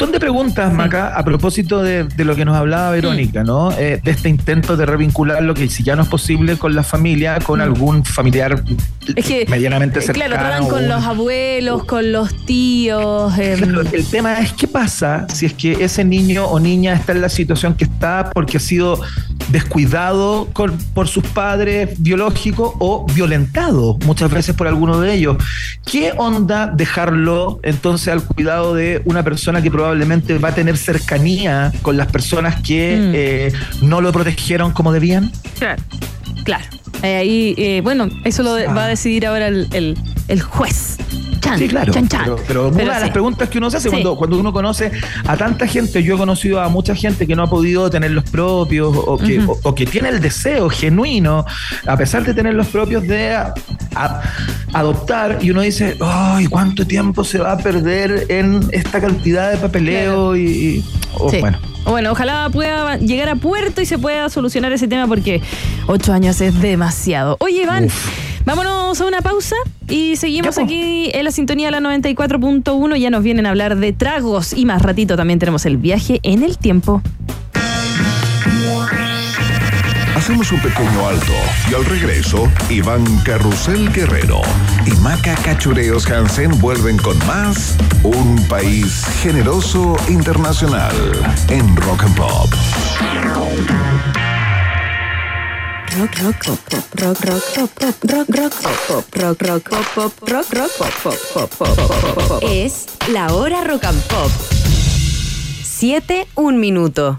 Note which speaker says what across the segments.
Speaker 1: montón de preguntas, Maca, a propósito de, lo que nos hablaba Verónica, ¿no? Eh, de este intento de revincular lo que si ya no es posible con la familia, con algún familiar medianamente cercano.
Speaker 2: Claro, tratan con los abuelos, con los tíos.
Speaker 1: Em. el tema es qué pasa si es que ese niño o niña está en la situación que está porque ha sido descuidado por sus padres biológicos o violentado muchas veces por alguno de ellos. ¿Qué onda dejarlo entonces al cuidado de una persona que probablemente va a tener cercanía con las personas que mm. eh, no lo protegieron como debían?
Speaker 2: Claro, claro. Eh, ahí, eh, bueno, eso lo va a decidir ahora el, el juez
Speaker 1: sí, claro. Pero, una de las preguntas que uno se hace cuando, cuando uno conoce a tanta gente, yo he conocido a mucha gente que no ha podido tener los propios o que, o, que tiene el deseo genuino, a pesar de tener los propios, de adoptar. Y uno dice, ¡ay, cuánto tiempo se va a perder en esta cantidad de papeleo! Y,
Speaker 2: bueno. Bueno, ojalá pueda llegar a puerto y se pueda solucionar ese tema porque ocho años es demasiado. Oye, Iván. Vámonos a una pausa y seguimos aquí en la sintonía de la 94.1. Ya nos vienen a hablar de tragos y más ratito también tenemos el viaje en el tiempo.
Speaker 3: Hacemos un pequeño alto y al regreso, Iván Carrusel Guerrero y Maca Cachureos Hansen vuelven con más Un País Generoso Internacional en Rock and Pop rock rock pop pop rock rock pop pop rock rock pop pop rock rock pop pop pop pop pop pop pop es la hora rock and pop 7 un minuto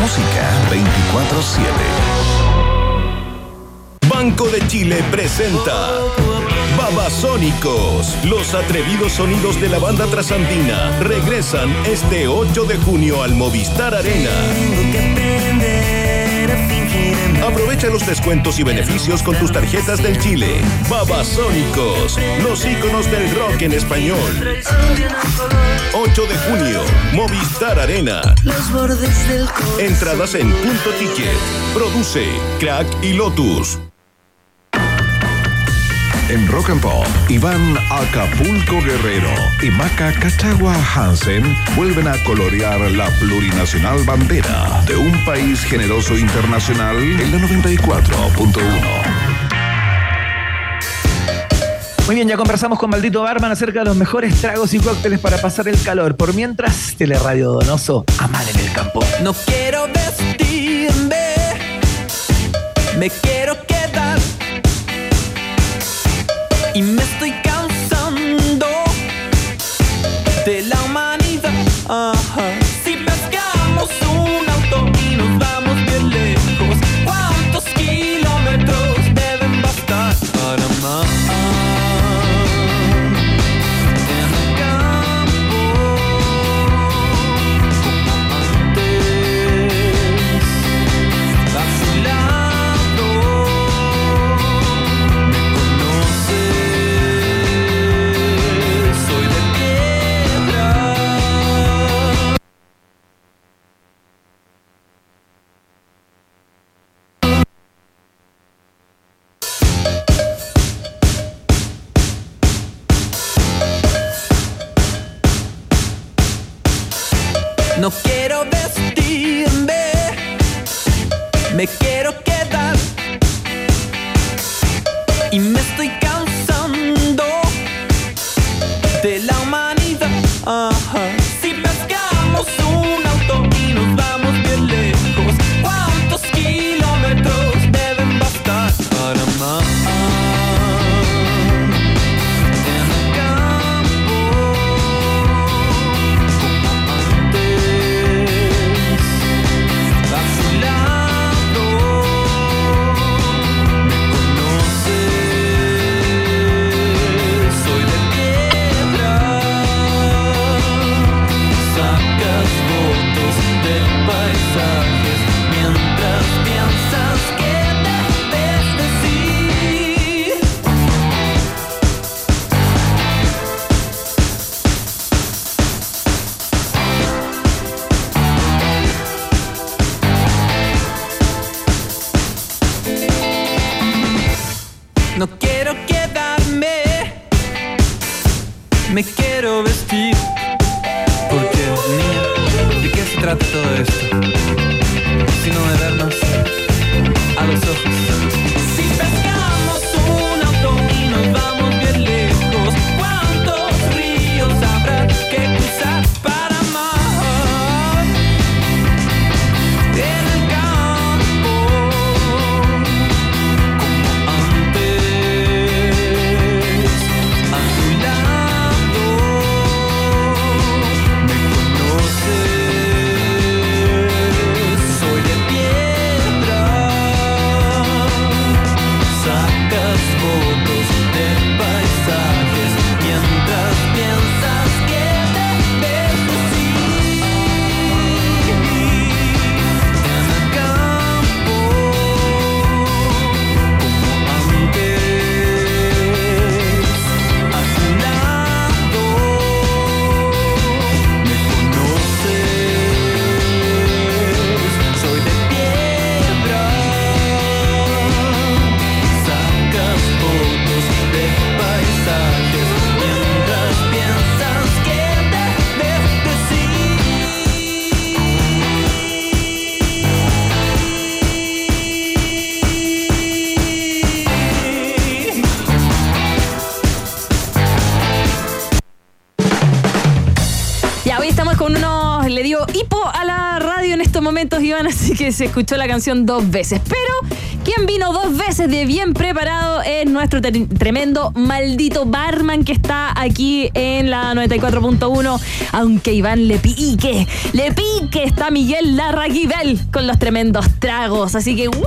Speaker 3: Música 24-7.
Speaker 4: Banco de Chile presenta Babasónicos. Los atrevidos sonidos de la banda trasandina regresan este 8 de junio al Movistar Arena. Aprovecha los descuentos y beneficios con tus tarjetas del Chile. Babasónicos, los íconos del rock en español. 8 de junio, Movistar Arena. Entradas en punto ticket. Produce Crack y Lotus.
Speaker 3: En Rock and Pop, Iván Acapulco Guerrero y Maca Cachagua Hansen vuelven a colorear la plurinacional bandera de un país generoso internacional en la 94.1.
Speaker 1: Muy bien, ya conversamos con Maldito Barman acerca de los mejores tragos y cócteles para pasar el calor. Por mientras, Teleradio Donoso, Amar en el campo.
Speaker 5: No quiero vestirme, me quiero quedar se
Speaker 2: escuchó la canción dos veces. Pero quien vino dos veces de bien preparado es nuestro tremendo maldito barman que está aquí en la 94.1. Aunque Iván le pique, le pique, está Miguel Larraguibel con los tremendos tragos. Así que, ¡wow!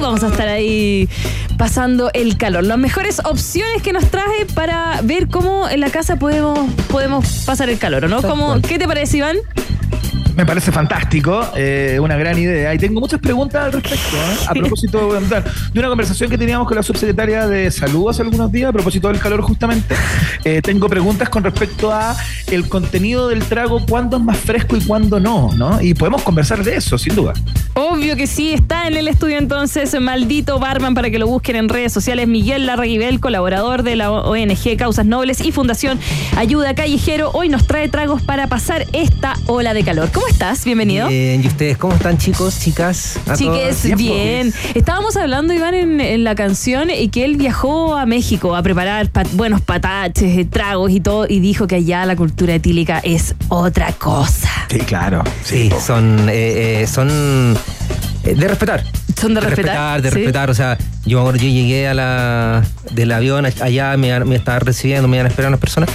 Speaker 2: Vamos a estar ahí pasando el calor. Las mejores opciones que nos trae para ver cómo en la casa podemos, podemos pasar el calor, ¿o ¿no? ¿Cómo, ¿Qué te parece, Iván?
Speaker 1: Me parece fantástico, eh, una gran idea. Y tengo muchas preguntas al respecto. ¿eh? A propósito de, una conversación que teníamos con la subsecretaria de Salud hace algunos días, a propósito del calor justamente. Eh, tengo preguntas con respecto a el contenido del trago, cuándo es más fresco y cuándo no, ¿no? Y podemos conversar de eso, sin duda.
Speaker 2: Obvio que sí, está en el estudio entonces, maldito barman, para que lo busquen en redes sociales. Miguel Larraguibel, colaborador de la ONG Causas Nobles y Fundación Ayuda Callejero, hoy nos trae tragos para pasar esta ola de calor. ¿Cómo estás? Bienvenido.
Speaker 6: Bien, ¿y ustedes cómo están, chicos, chicas? A
Speaker 2: Chiques,
Speaker 6: todos?
Speaker 2: bien. Estábamos hablando, Iván, en, en la canción y que él viajó a México a preparar pa- buenos pataches, eh, tragos y todo, y dijo que allá la cultura etílica es otra cosa.
Speaker 1: Sí, claro.
Speaker 6: Sí, son, eh, eh, son de respetar.
Speaker 2: Son de respetar,
Speaker 6: de
Speaker 2: sí.
Speaker 6: respetar. O sea, yo me acuerdo, yo llegué a la, del avión allá, me, me estaban recibiendo, me iban a esperar unas personas.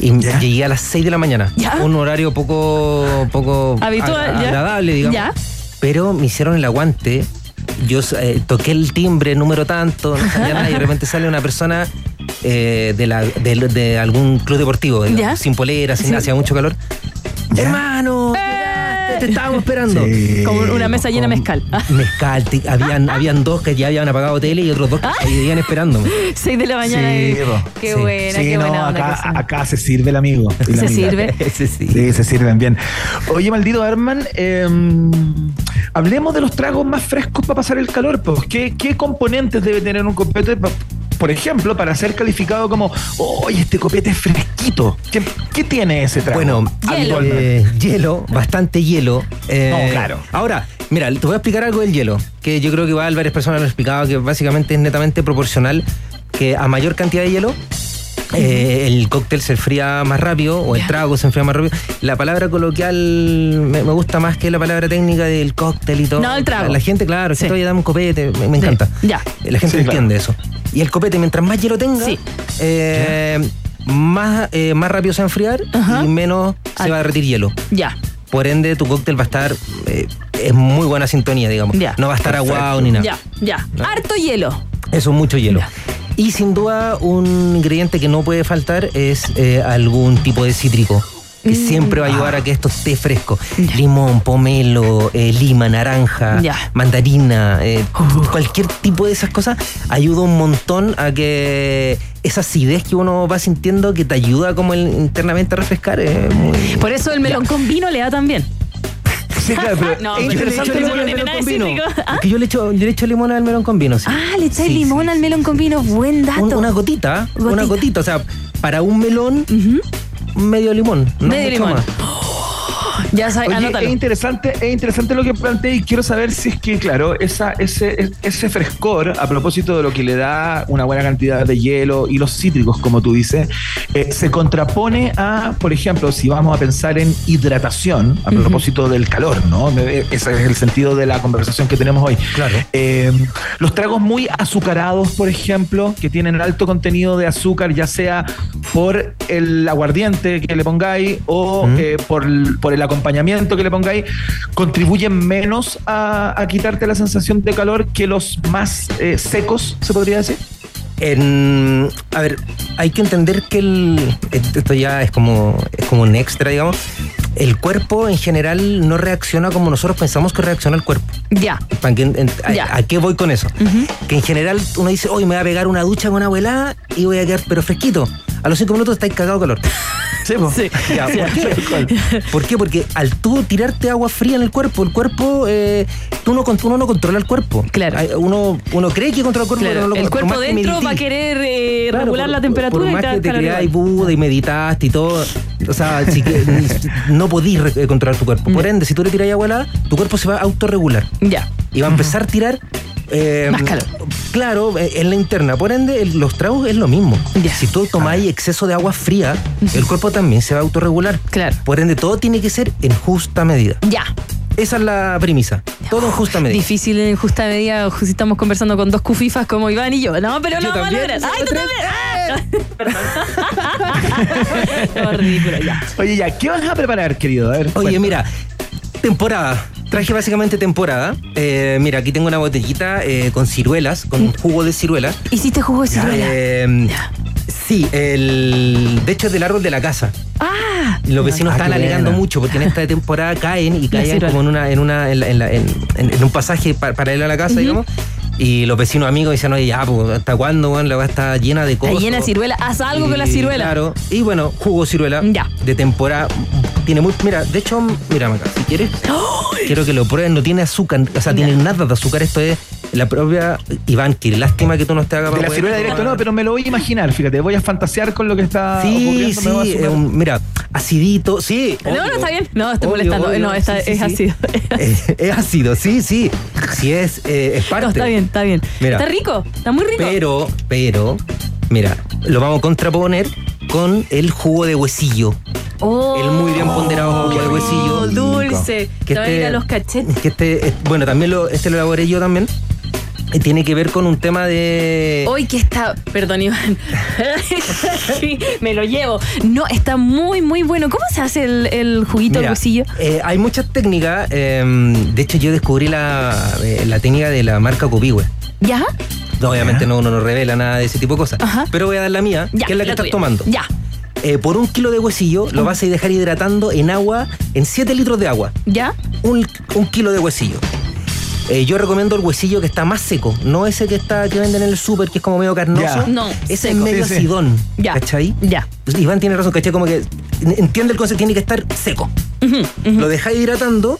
Speaker 6: Y
Speaker 1: Ya.
Speaker 6: llegué a las 6 de la mañana.
Speaker 2: Ya.
Speaker 6: Un horario poco, poco
Speaker 2: Habitual,
Speaker 6: a-
Speaker 2: ya.
Speaker 6: agradable, digamos.
Speaker 2: Ya.
Speaker 6: Pero me hicieron el aguante. Yo eh, toqué el timbre, número tanto, no sabía nada, y de repente sale una persona eh, de, la, de, de algún club deportivo, digamos,
Speaker 2: Ya.
Speaker 6: sin polera, sin
Speaker 2: Sí.
Speaker 6: hacía mucho calor.
Speaker 1: Ya.
Speaker 6: Hermano,
Speaker 2: ¡Eh!
Speaker 6: Te estábamos esperando.
Speaker 1: Sí.
Speaker 2: Como una mesa llena de mezcal. Ah,
Speaker 6: Mezcal, te- habían, habían dos que ya habían apagado tele y otros dos que seguían esperándome.
Speaker 2: Seis de la mañana.
Speaker 1: Sí,
Speaker 2: y-. Qué
Speaker 6: Sí.
Speaker 2: buena,
Speaker 1: Sí,
Speaker 2: qué
Speaker 1: no,
Speaker 2: buena onda.
Speaker 1: acá, acá se sirve el amigo. y la
Speaker 2: Se
Speaker 1: amiga.
Speaker 2: sirve.
Speaker 6: Ese sí.
Speaker 1: Sí, se sirven bien. Oye, maldito Arman, eh, hablemos de los tragos más frescos para pasar el calor. Pues. ¿Qué, qué componentes debe tener un copete, pa- por ejemplo, para ser calificado como, oye, este copete es fresquito? ¿Qué, qué tiene ese trago?
Speaker 6: Bueno,
Speaker 2: Hielo.
Speaker 6: eh, hielo, bastante hielo. Eh,
Speaker 1: No, claro.
Speaker 6: Ahora, mira, te voy a explicar algo del hielo, que yo creo que igual varias personas lo han explicado, que básicamente es netamente proporcional, que a mayor cantidad de hielo, eh, el cóctel se enfría más rápido o el trago se enfría más rápido. La palabra coloquial me, me gusta más que la palabra técnica del cóctel y todo.
Speaker 2: No, el trago.
Speaker 6: La, la gente, claro,
Speaker 2: Sí.
Speaker 6: que oye, dame un copete, me, me
Speaker 2: Sí.
Speaker 6: encanta.
Speaker 2: Ya.
Speaker 6: La gente
Speaker 1: Sí, claro.
Speaker 6: entiende eso. Y el copete, mientras más hielo tenga,
Speaker 2: Sí.
Speaker 6: eh, más, eh, más rápido se va a enfriar
Speaker 2: Ajá.
Speaker 6: y menos se va a derretir hielo.
Speaker 2: Ya.
Speaker 6: Por ende, tu cóctel va a estar. eh, es muy buena sintonía, digamos.
Speaker 2: Ya.
Speaker 6: No va a estar aguado ni nada.
Speaker 2: Ya, ya. Harto hielo.
Speaker 6: Eso es mucho hielo.
Speaker 2: Ya.
Speaker 6: Y sin duda, un ingrediente que no puede faltar es eh, algún tipo de cítrico. Que siempre va a ayudar a que esto esté fresco.
Speaker 2: Mm.
Speaker 6: Limón, pomelo, eh, lima, naranja, mandarina, eh,
Speaker 2: Uh.
Speaker 6: cualquier tipo de esas cosas ayuda un montón a que esa acidez que uno va sintiendo que te ayuda como el- internamente a refrescar. es muy-
Speaker 2: Por eso el melón con vino le da también.
Speaker 1: Sí, claro, pero
Speaker 2: No,
Speaker 1: es
Speaker 2: pero
Speaker 6: Yo le
Speaker 1: interesante
Speaker 6: echo
Speaker 1: lo
Speaker 6: limón
Speaker 1: que-
Speaker 6: al melón con vino.
Speaker 2: ¿Ah?
Speaker 6: Yo le echo, yo le echo limón al melón con vino. sí.
Speaker 2: Ah, le echáis
Speaker 6: Sí,
Speaker 2: limón al melón con vino. Buen dato.
Speaker 6: Un- una gotita,
Speaker 2: Gotita.
Speaker 6: una gotita. O sea, para un melón, medio limón. No
Speaker 2: Medio limón.
Speaker 6: más.
Speaker 2: Ya sabes,
Speaker 1: es interesante, es interesante lo que planteé y quiero saber si es que, claro, esa, ese, ese frescor, a propósito de lo que le da una buena cantidad de hielo y los cítricos, como tú dices, eh, se contrapone a, por ejemplo, si vamos a pensar en hidratación, a propósito del calor, ¿no? Eh, Ese es el sentido de la conversación que tenemos hoy.
Speaker 6: Claro.
Speaker 1: Eh, los tragos muy azucarados, por ejemplo, que tienen alto contenido de azúcar, ya sea por el aguardiente que le pongáis o eh, por, el- por el acompañamiento que le pongáis, contribuyen menos a, a quitarte la sensación de calor que los más eh, secos, se podría decir.
Speaker 6: En- a ver, hay que entender que el, esto ya es como, es como un extra, digamos. El cuerpo en general no reacciona como nosotros pensamos que reacciona el cuerpo.
Speaker 2: Ya.
Speaker 6: ¿Para que- en- a,
Speaker 2: Ya.
Speaker 6: a qué voy con eso? Que en general uno dice, hoy me voy a pegar una ducha con abuela y voy a quedar pero fresquito. A los cinco minutos estáis cagado de calor.
Speaker 1: Sí.
Speaker 2: Sí.
Speaker 6: Ya. ¿por, qué? ¿Por qué? Porque al tú tirarte agua fría en el cuerpo, el cuerpo, eh, tú no, uno no controla el cuerpo.
Speaker 2: Claro.
Speaker 6: Uno, uno cree que controla el cuerpo,
Speaker 2: Claro,
Speaker 6: pero no lo
Speaker 2: el cuerpo
Speaker 6: que
Speaker 2: dentro va a querer eh,
Speaker 6: Claro,
Speaker 2: regular
Speaker 6: por-
Speaker 2: la temperatura
Speaker 6: por
Speaker 2: y
Speaker 6: más
Speaker 2: a
Speaker 6: que te creáis
Speaker 2: igual.
Speaker 6: Buda y meditaste y todo, o sea, si que- no podís re- controlar tu cuerpo. Por
Speaker 2: Ya.
Speaker 6: ende, si tú le tiras agua helada, tu cuerpo se va a autorregular
Speaker 2: Ya.
Speaker 6: y va a empezar a tirar eh,
Speaker 2: Más calor.
Speaker 6: Claro, eh, en la interna. Por ende, el- los tragos es lo mismo.
Speaker 2: Ya.
Speaker 6: Si tú tomáis exceso de agua fría, el cuerpo también se va a autorregular.
Speaker 2: Claro.
Speaker 6: Por ende, todo tiene que ser en justa medida.
Speaker 2: Ya.
Speaker 6: Esa es la premisa. Todo en justa medida.
Speaker 2: Difícil en justa medida si estamos conversando con dos cufifas como Iván y yo. No, pero
Speaker 6: Yo
Speaker 2: lo vamos a
Speaker 6: también,
Speaker 2: lograr. ¡Ay, tú también! ¡Ah! Perdón. No, ridículo, ya.
Speaker 1: Oye, ya, ¿qué vas a preparar, querido? A ver,
Speaker 6: Oye,
Speaker 1: cuéntame.
Speaker 6: mira, temporada. Traje básicamente temporada. Eh, mira, aquí tengo una botellita eh, con ciruelas, con un jugo de ciruela.
Speaker 2: ¿Hiciste jugo de ciruela?
Speaker 6: Eh,
Speaker 2: Ya.
Speaker 6: sí, el, de hecho es del árbol de la casa.
Speaker 2: ¡Ah!
Speaker 6: Los vecinos
Speaker 1: Ah,
Speaker 6: están alegando
Speaker 1: buena.
Speaker 6: mucho porque en esta temporada caen y caen
Speaker 2: ciruela.
Speaker 6: como en una, en una, en, la- en la- en- en- en un pasaje pa- paralelo a la casa, digamos. Y los vecinos amigos dicen, oye, ya, pues, ¿hasta cuándo, weón? La va está llena de
Speaker 2: Está
Speaker 6: cosas.
Speaker 2: llena de ciruela. Haz algo con la ciruela.
Speaker 6: Claro. Y bueno, jugo ciruela
Speaker 2: Ya.
Speaker 6: de temporada. Tiene muy. Mira, de hecho, mira, Maca, si quieres, quiero que lo prueben. No tiene azúcar, o sea,
Speaker 2: Ya.
Speaker 6: tiene nada de azúcar. Esto es la propia. Iván, que lástima que tú no estés acá
Speaker 1: De la ciruela directo no, pero me lo voy a imaginar, fíjate, voy a fantasear con lo que está
Speaker 6: Sí,
Speaker 1: me
Speaker 6: sí, un- mira, acidito, sí.
Speaker 2: No, no, está bien. No, estoy
Speaker 6: Obvio,
Speaker 2: molestando.
Speaker 6: obvio,
Speaker 2: No, está-
Speaker 6: sí, sí,
Speaker 2: es
Speaker 6: sí.
Speaker 2: ácido.
Speaker 6: Es ácido, sí, sí. Sí, es, eh, es parte.
Speaker 2: No, está bien, está bien.
Speaker 6: Mira.
Speaker 2: Está rico, está muy rico.
Speaker 6: Pero, pero, mira, lo vamos a contraponer con el jugo de huesillo.
Speaker 2: Oh,
Speaker 6: el muy bien ponderado jugo de huesillo.
Speaker 2: dulce.
Speaker 6: Que
Speaker 2: Te a ir a los cachetes.
Speaker 6: que este, eh, bueno, también lo, este lo elaboré yo también. Y tiene que ver con un tema de.
Speaker 2: Hoy que está, perdón Iván, Sí, me lo llevo. No, está muy, muy bueno. ¿Cómo se hace el, el juguito de
Speaker 6: Mira,
Speaker 2: huesillo?
Speaker 6: eh, hay muchas técnicas. eh, de hecho, yo descubrí la, eh, la técnica de la marca Copihue.
Speaker 2: ¿Ya?
Speaker 6: No, obviamente no, uno no revela nada de ese tipo de cosas.
Speaker 2: Ajá.
Speaker 6: Pero voy a dar la mía,
Speaker 2: Ya.
Speaker 6: que es la que estás
Speaker 2: tuya.
Speaker 6: tomando.
Speaker 2: Ya,
Speaker 6: Eh, por un kilo de huesillo lo vas a dejar hidratando en agua, en 7 litros de agua.
Speaker 2: ya.
Speaker 6: Un, un kilo de huesillo. Eh, yo recomiendo el huesillo que está más seco, no ese que está que venden en el súper, que es como medio carnoso.
Speaker 1: Ya.
Speaker 2: No,
Speaker 6: ese es
Speaker 2: seco.
Speaker 6: medio
Speaker 1: Sí, sí.
Speaker 6: acidón.
Speaker 2: Ya.
Speaker 6: ¿Cachai?
Speaker 2: Ya.
Speaker 6: Pues Iván tiene razón, ¿cachai? Como que entiende el concepto, tiene que estar seco. Lo dejáis hidratando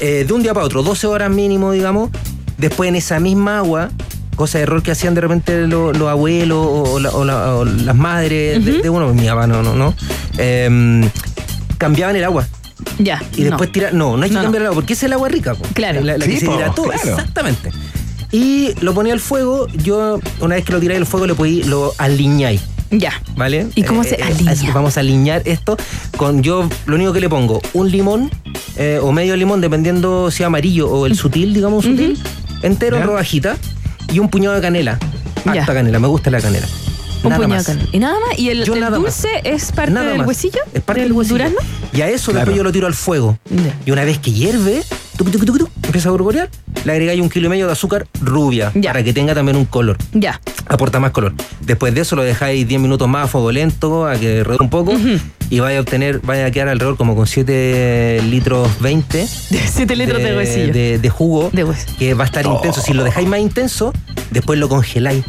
Speaker 6: eh, de un día para otro, 12 horas mínimo, digamos. Después en esa misma agua, cosa de error que hacían de repente lo- los abuelos o, o la- o la- o las madres de, de uno, mi papá no, no, no. Em, cambiaban el agua.
Speaker 2: Ya.
Speaker 6: Y después
Speaker 2: no.
Speaker 6: tirar. No, no hay que
Speaker 2: No,
Speaker 6: el agua, porque esa es el agua rica. po.
Speaker 2: Claro.
Speaker 6: La, la
Speaker 1: Sí,
Speaker 6: que se hidrató,
Speaker 1: claro.
Speaker 6: exactamente. Y lo ponía al fuego, yo, una vez que lo tiráis al fuego, lo, podí, lo aliñáis.
Speaker 2: Ya.
Speaker 6: ¿Vale?
Speaker 2: ¿Y cómo se alinea?
Speaker 6: así, vamos a alinear esto con yo lo único que le pongo, un limón eh, o medio limón, dependiendo si amarillo o el sutil, digamos sutil, entero en rodajita, y un puñado de canela.
Speaker 2: Ya.
Speaker 6: Harta canela, me gusta la canela. Nada más.
Speaker 2: ¿Y nada más? ¿Y el, dulce es parte
Speaker 6: Nada
Speaker 2: del
Speaker 6: más.
Speaker 2: huesillo?
Speaker 6: Es parte del, huesillo.
Speaker 2: durazno?
Speaker 6: Y a eso
Speaker 1: Claro.
Speaker 6: después yo lo tiro al fuego. Y una vez que hierve, empieza a burburear, le agregáis un kilo y medio de azúcar rubia para que tenga también un color.
Speaker 2: Ya.
Speaker 6: Aporta más color. Después de eso lo dejáis 10 minutos más a fuego lento, a que redonde un poco, y vaya a obtener, vaya a quedar alrededor como con 7 litros 20
Speaker 2: 7 litros de, huesillo.
Speaker 6: de, de jugo,
Speaker 2: De hueso.
Speaker 6: que va a estar intenso. Si lo dejáis más intenso, después lo congeláis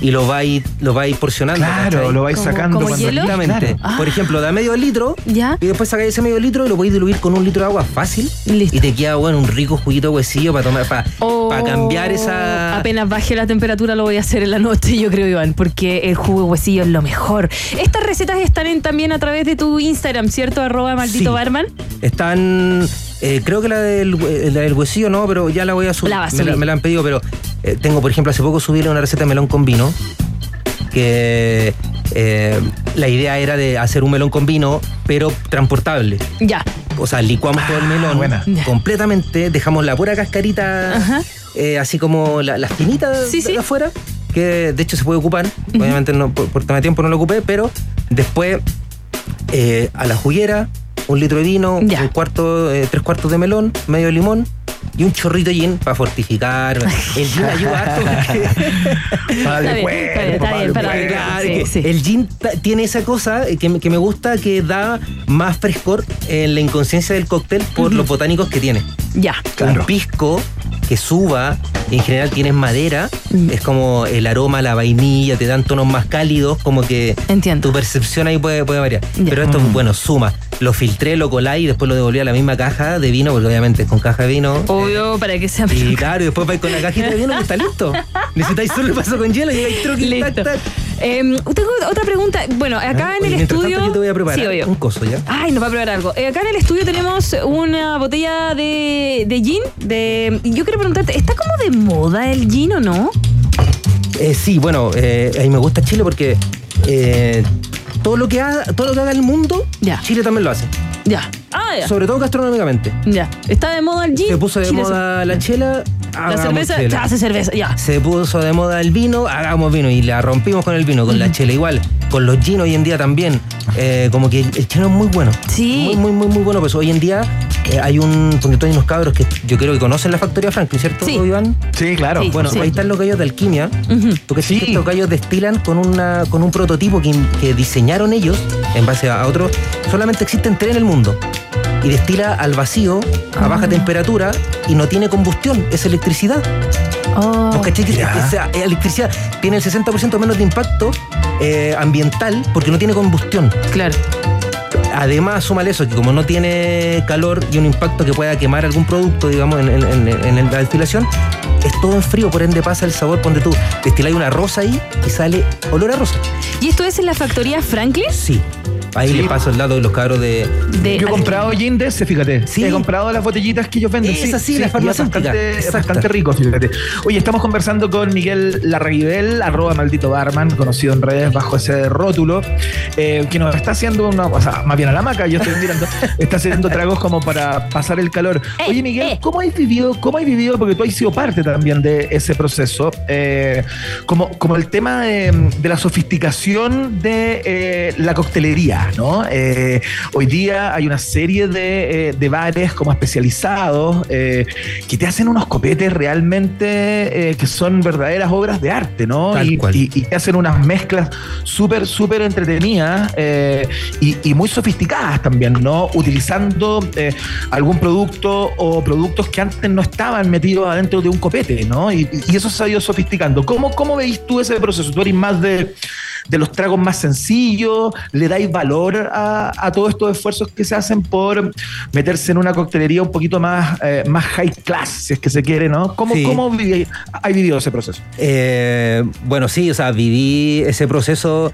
Speaker 6: y lo vais lo vais porcionando.
Speaker 1: Claro,
Speaker 6: ¿cachai?
Speaker 1: lo vais
Speaker 2: ¿Como-
Speaker 1: sacando
Speaker 2: como
Speaker 1: cuando-
Speaker 2: hielo?
Speaker 6: Exactamente.
Speaker 2: Ah.
Speaker 6: Por ejemplo, da medio litro
Speaker 2: ¿Ya?
Speaker 6: y después sacáis ese medio litro y lo podéis diluir con un litro de agua fácil.
Speaker 2: Listo.
Speaker 6: Y te queda bueno un rico juguito de huesillo para tomar, para,
Speaker 2: Oh,
Speaker 6: cambiar esa.
Speaker 2: Apenas baje la temperatura lo voy a hacer en la noche, yo creo, Iván, porque el jugo de huesillo es lo mejor. Estas recetas están en- también a través de tu Instagram, ¿cierto? Arroba maldito
Speaker 6: Sí.
Speaker 2: barman.
Speaker 6: Están. eh, creo que la del, eh, la del huesillo no, pero ya la voy a subir.
Speaker 2: La vas a
Speaker 6: me, la, me la han pedido, pero eh, tengo, por ejemplo, hace poco subí una receta de melón con vino. Que eh, la idea era de hacer un melón con vino, pero transportable.
Speaker 2: Ya.
Speaker 6: O sea, licuamos todo el melón
Speaker 1: buena.
Speaker 2: Ya.
Speaker 6: completamente, dejamos la pura cascarita, eh, así como la, la finita
Speaker 2: Sí,
Speaker 6: de
Speaker 2: sí.
Speaker 6: afuera, que de hecho se puede ocupar. Obviamente no, por, por tema de tiempo no lo ocupé, pero después eh, a la juguera, un litro de vino,
Speaker 2: Ya.
Speaker 6: un cuarto, eh, tres cuartos de melón, medio limón. Y un chorrito de gin para fortificar. El gin ayuda harto porque
Speaker 1: Padre
Speaker 2: Está bien, está bien,
Speaker 1: cuerpo,
Speaker 2: está bien,
Speaker 1: padre
Speaker 2: para-
Speaker 1: cuerpo.
Speaker 6: Claro,
Speaker 2: Sí,
Speaker 6: que
Speaker 2: sí.
Speaker 6: El gin tiene esa cosa eh, que, me- que me gusta que da más frescor en la inconsciencia del cóctel por los botánicos que tiene.
Speaker 2: Ya.
Speaker 1: Claro.
Speaker 6: Un pisco que suba, en general tienes madera,
Speaker 2: Mm.
Speaker 6: es como el aroma, la vainilla, te dan tonos más cálidos, como que
Speaker 2: Entiendo.
Speaker 6: tu percepción ahí puede, puede variar. Pero esto,
Speaker 1: Mm.
Speaker 6: bueno, suma. Lo filtré, lo colé y después lo devolví a la misma caja de vino, porque obviamente es con caja de vino.
Speaker 2: Obvio, para que sea
Speaker 6: Y claro, y después vais con la cajita de vino y está listo. Necesitáis solo el vaso con hielo y tac,
Speaker 2: Listo.
Speaker 6: tac.
Speaker 2: Em, tengo otra pregunta. Bueno, acá
Speaker 6: ¿Eh?
Speaker 2: en
Speaker 6: Oye,
Speaker 2: el estudio.
Speaker 6: tanto yo te voy a preparar
Speaker 2: Sí,
Speaker 6: un coso, ¿ya?
Speaker 2: Ay, nos va a probar algo. Eh, acá en el estudio tenemos una botella de, de gin. De, yo quiero preguntarte, ¿está como de moda el gin o no?
Speaker 6: Eh, sí, bueno, eh, a mí me gusta Chile porque eh, todo, lo que haga, todo lo que haga el mundo,
Speaker 2: Ya.
Speaker 6: Chile también lo hace.
Speaker 2: Ya. Ah, ya.
Speaker 6: Sobre todo gastronómicamente.
Speaker 2: Ya. ¿Está de moda el gin?
Speaker 6: Se puso de
Speaker 2: Chile
Speaker 6: moda la chela,
Speaker 2: La cerveza,
Speaker 6: chela.
Speaker 2: hace cerveza, ya.
Speaker 6: Se puso de moda el vino, hagamos vino y la rompimos con el vino, con la chela igual, con los gin hoy en día también. Eh, como que el chino es muy bueno.
Speaker 2: Sí.
Speaker 6: Muy, muy, muy, muy bueno. Pues hoy en día eh, hay un. Porque tú hay unos cabros que yo creo que conocen la factoría Franklin, ¿cierto,
Speaker 2: Sí.
Speaker 6: Iván?
Speaker 1: Sí, claro.
Speaker 2: Sí.
Speaker 6: Bueno,
Speaker 2: Sí.
Speaker 6: ahí están los gallos de alquimia.
Speaker 2: Ujú.
Speaker 6: Tú que
Speaker 1: Sí.
Speaker 6: estos gallos destilan con, una, con un prototipo que, que diseñaron ellos en base a, a otro. Solamente existen tres en el mundo. Y destila al vacío, a
Speaker 2: Ah.
Speaker 6: baja temperatura, y no tiene combustión, es electricidad.
Speaker 2: Oh.
Speaker 6: ¿No cachai? Que
Speaker 1: Ya.
Speaker 6: esa electricidad tiene el 60% menos de impacto eh, ambiental porque no tiene combustión.
Speaker 2: Claro.
Speaker 6: Además, súmale eso, que como no tiene calor y un impacto que pueda quemar algún producto, digamos, en, en- en- en la destilación, es todo en frío, por ende pasa el sabor, ponte tú, destiláis una rosa ahí y sale olor a rosa.
Speaker 2: ¿Y esto es en la factoría Franklin?
Speaker 6: Sí. Ahí
Speaker 1: Sí.
Speaker 6: les paso el dato de los cabros de...
Speaker 2: De
Speaker 1: Yo he comprado gin de ese, fíjate.
Speaker 6: Sí.
Speaker 1: He comprado las botellitas que ellos venden.
Speaker 6: Esas sí, las
Speaker 1: es
Speaker 6: farmacéuticas.
Speaker 1: Bastante, es bastante rico, fíjate. Oye, estamos conversando con Miguel Larraguibel, arroba maldito barman, conocido en redes bajo ese rótulo, eh, que nos está haciendo una, o sea, más bien a la maca, yo estoy mirando, está haciendo tragos como para pasar el calor. Oye, Miguel,
Speaker 2: eh.
Speaker 1: ¿cómo has vivido, cómo has vivido, porque tú has sido parte también de ese proceso, eh, como, como el tema de, de la sofisticación de eh, la coctelería, ¿no? Eh, hoy día hay una serie de, eh, de bares como especializados eh, que te hacen unos copetes realmente eh, que son verdaderas obras de arte, ¿no? Y,
Speaker 6: cual.
Speaker 1: y- y te hacen unas mezclas súper, súper entretenidas y, y muy sofisticadas también, ¿no? Utilizando algún producto o productos que antes no estaban metidos adentro de un copete, ¿no? Y, y eso se ha ido sofisticando. ¿Cómo, cómo veis tú ese proceso? ¿Tú eres más de, de los tragos más sencillos? ¿Le dais valor a, a todos estos esfuerzos que se hacen por meterse en una coctelería un poquito más, eh, más high class, si es que se quiere, ¿no? ¿Cómo,
Speaker 6: Sí.
Speaker 1: cómo viví- has vivido ese proceso?
Speaker 6: Eh, bueno, sí, o sea, viví ese proceso.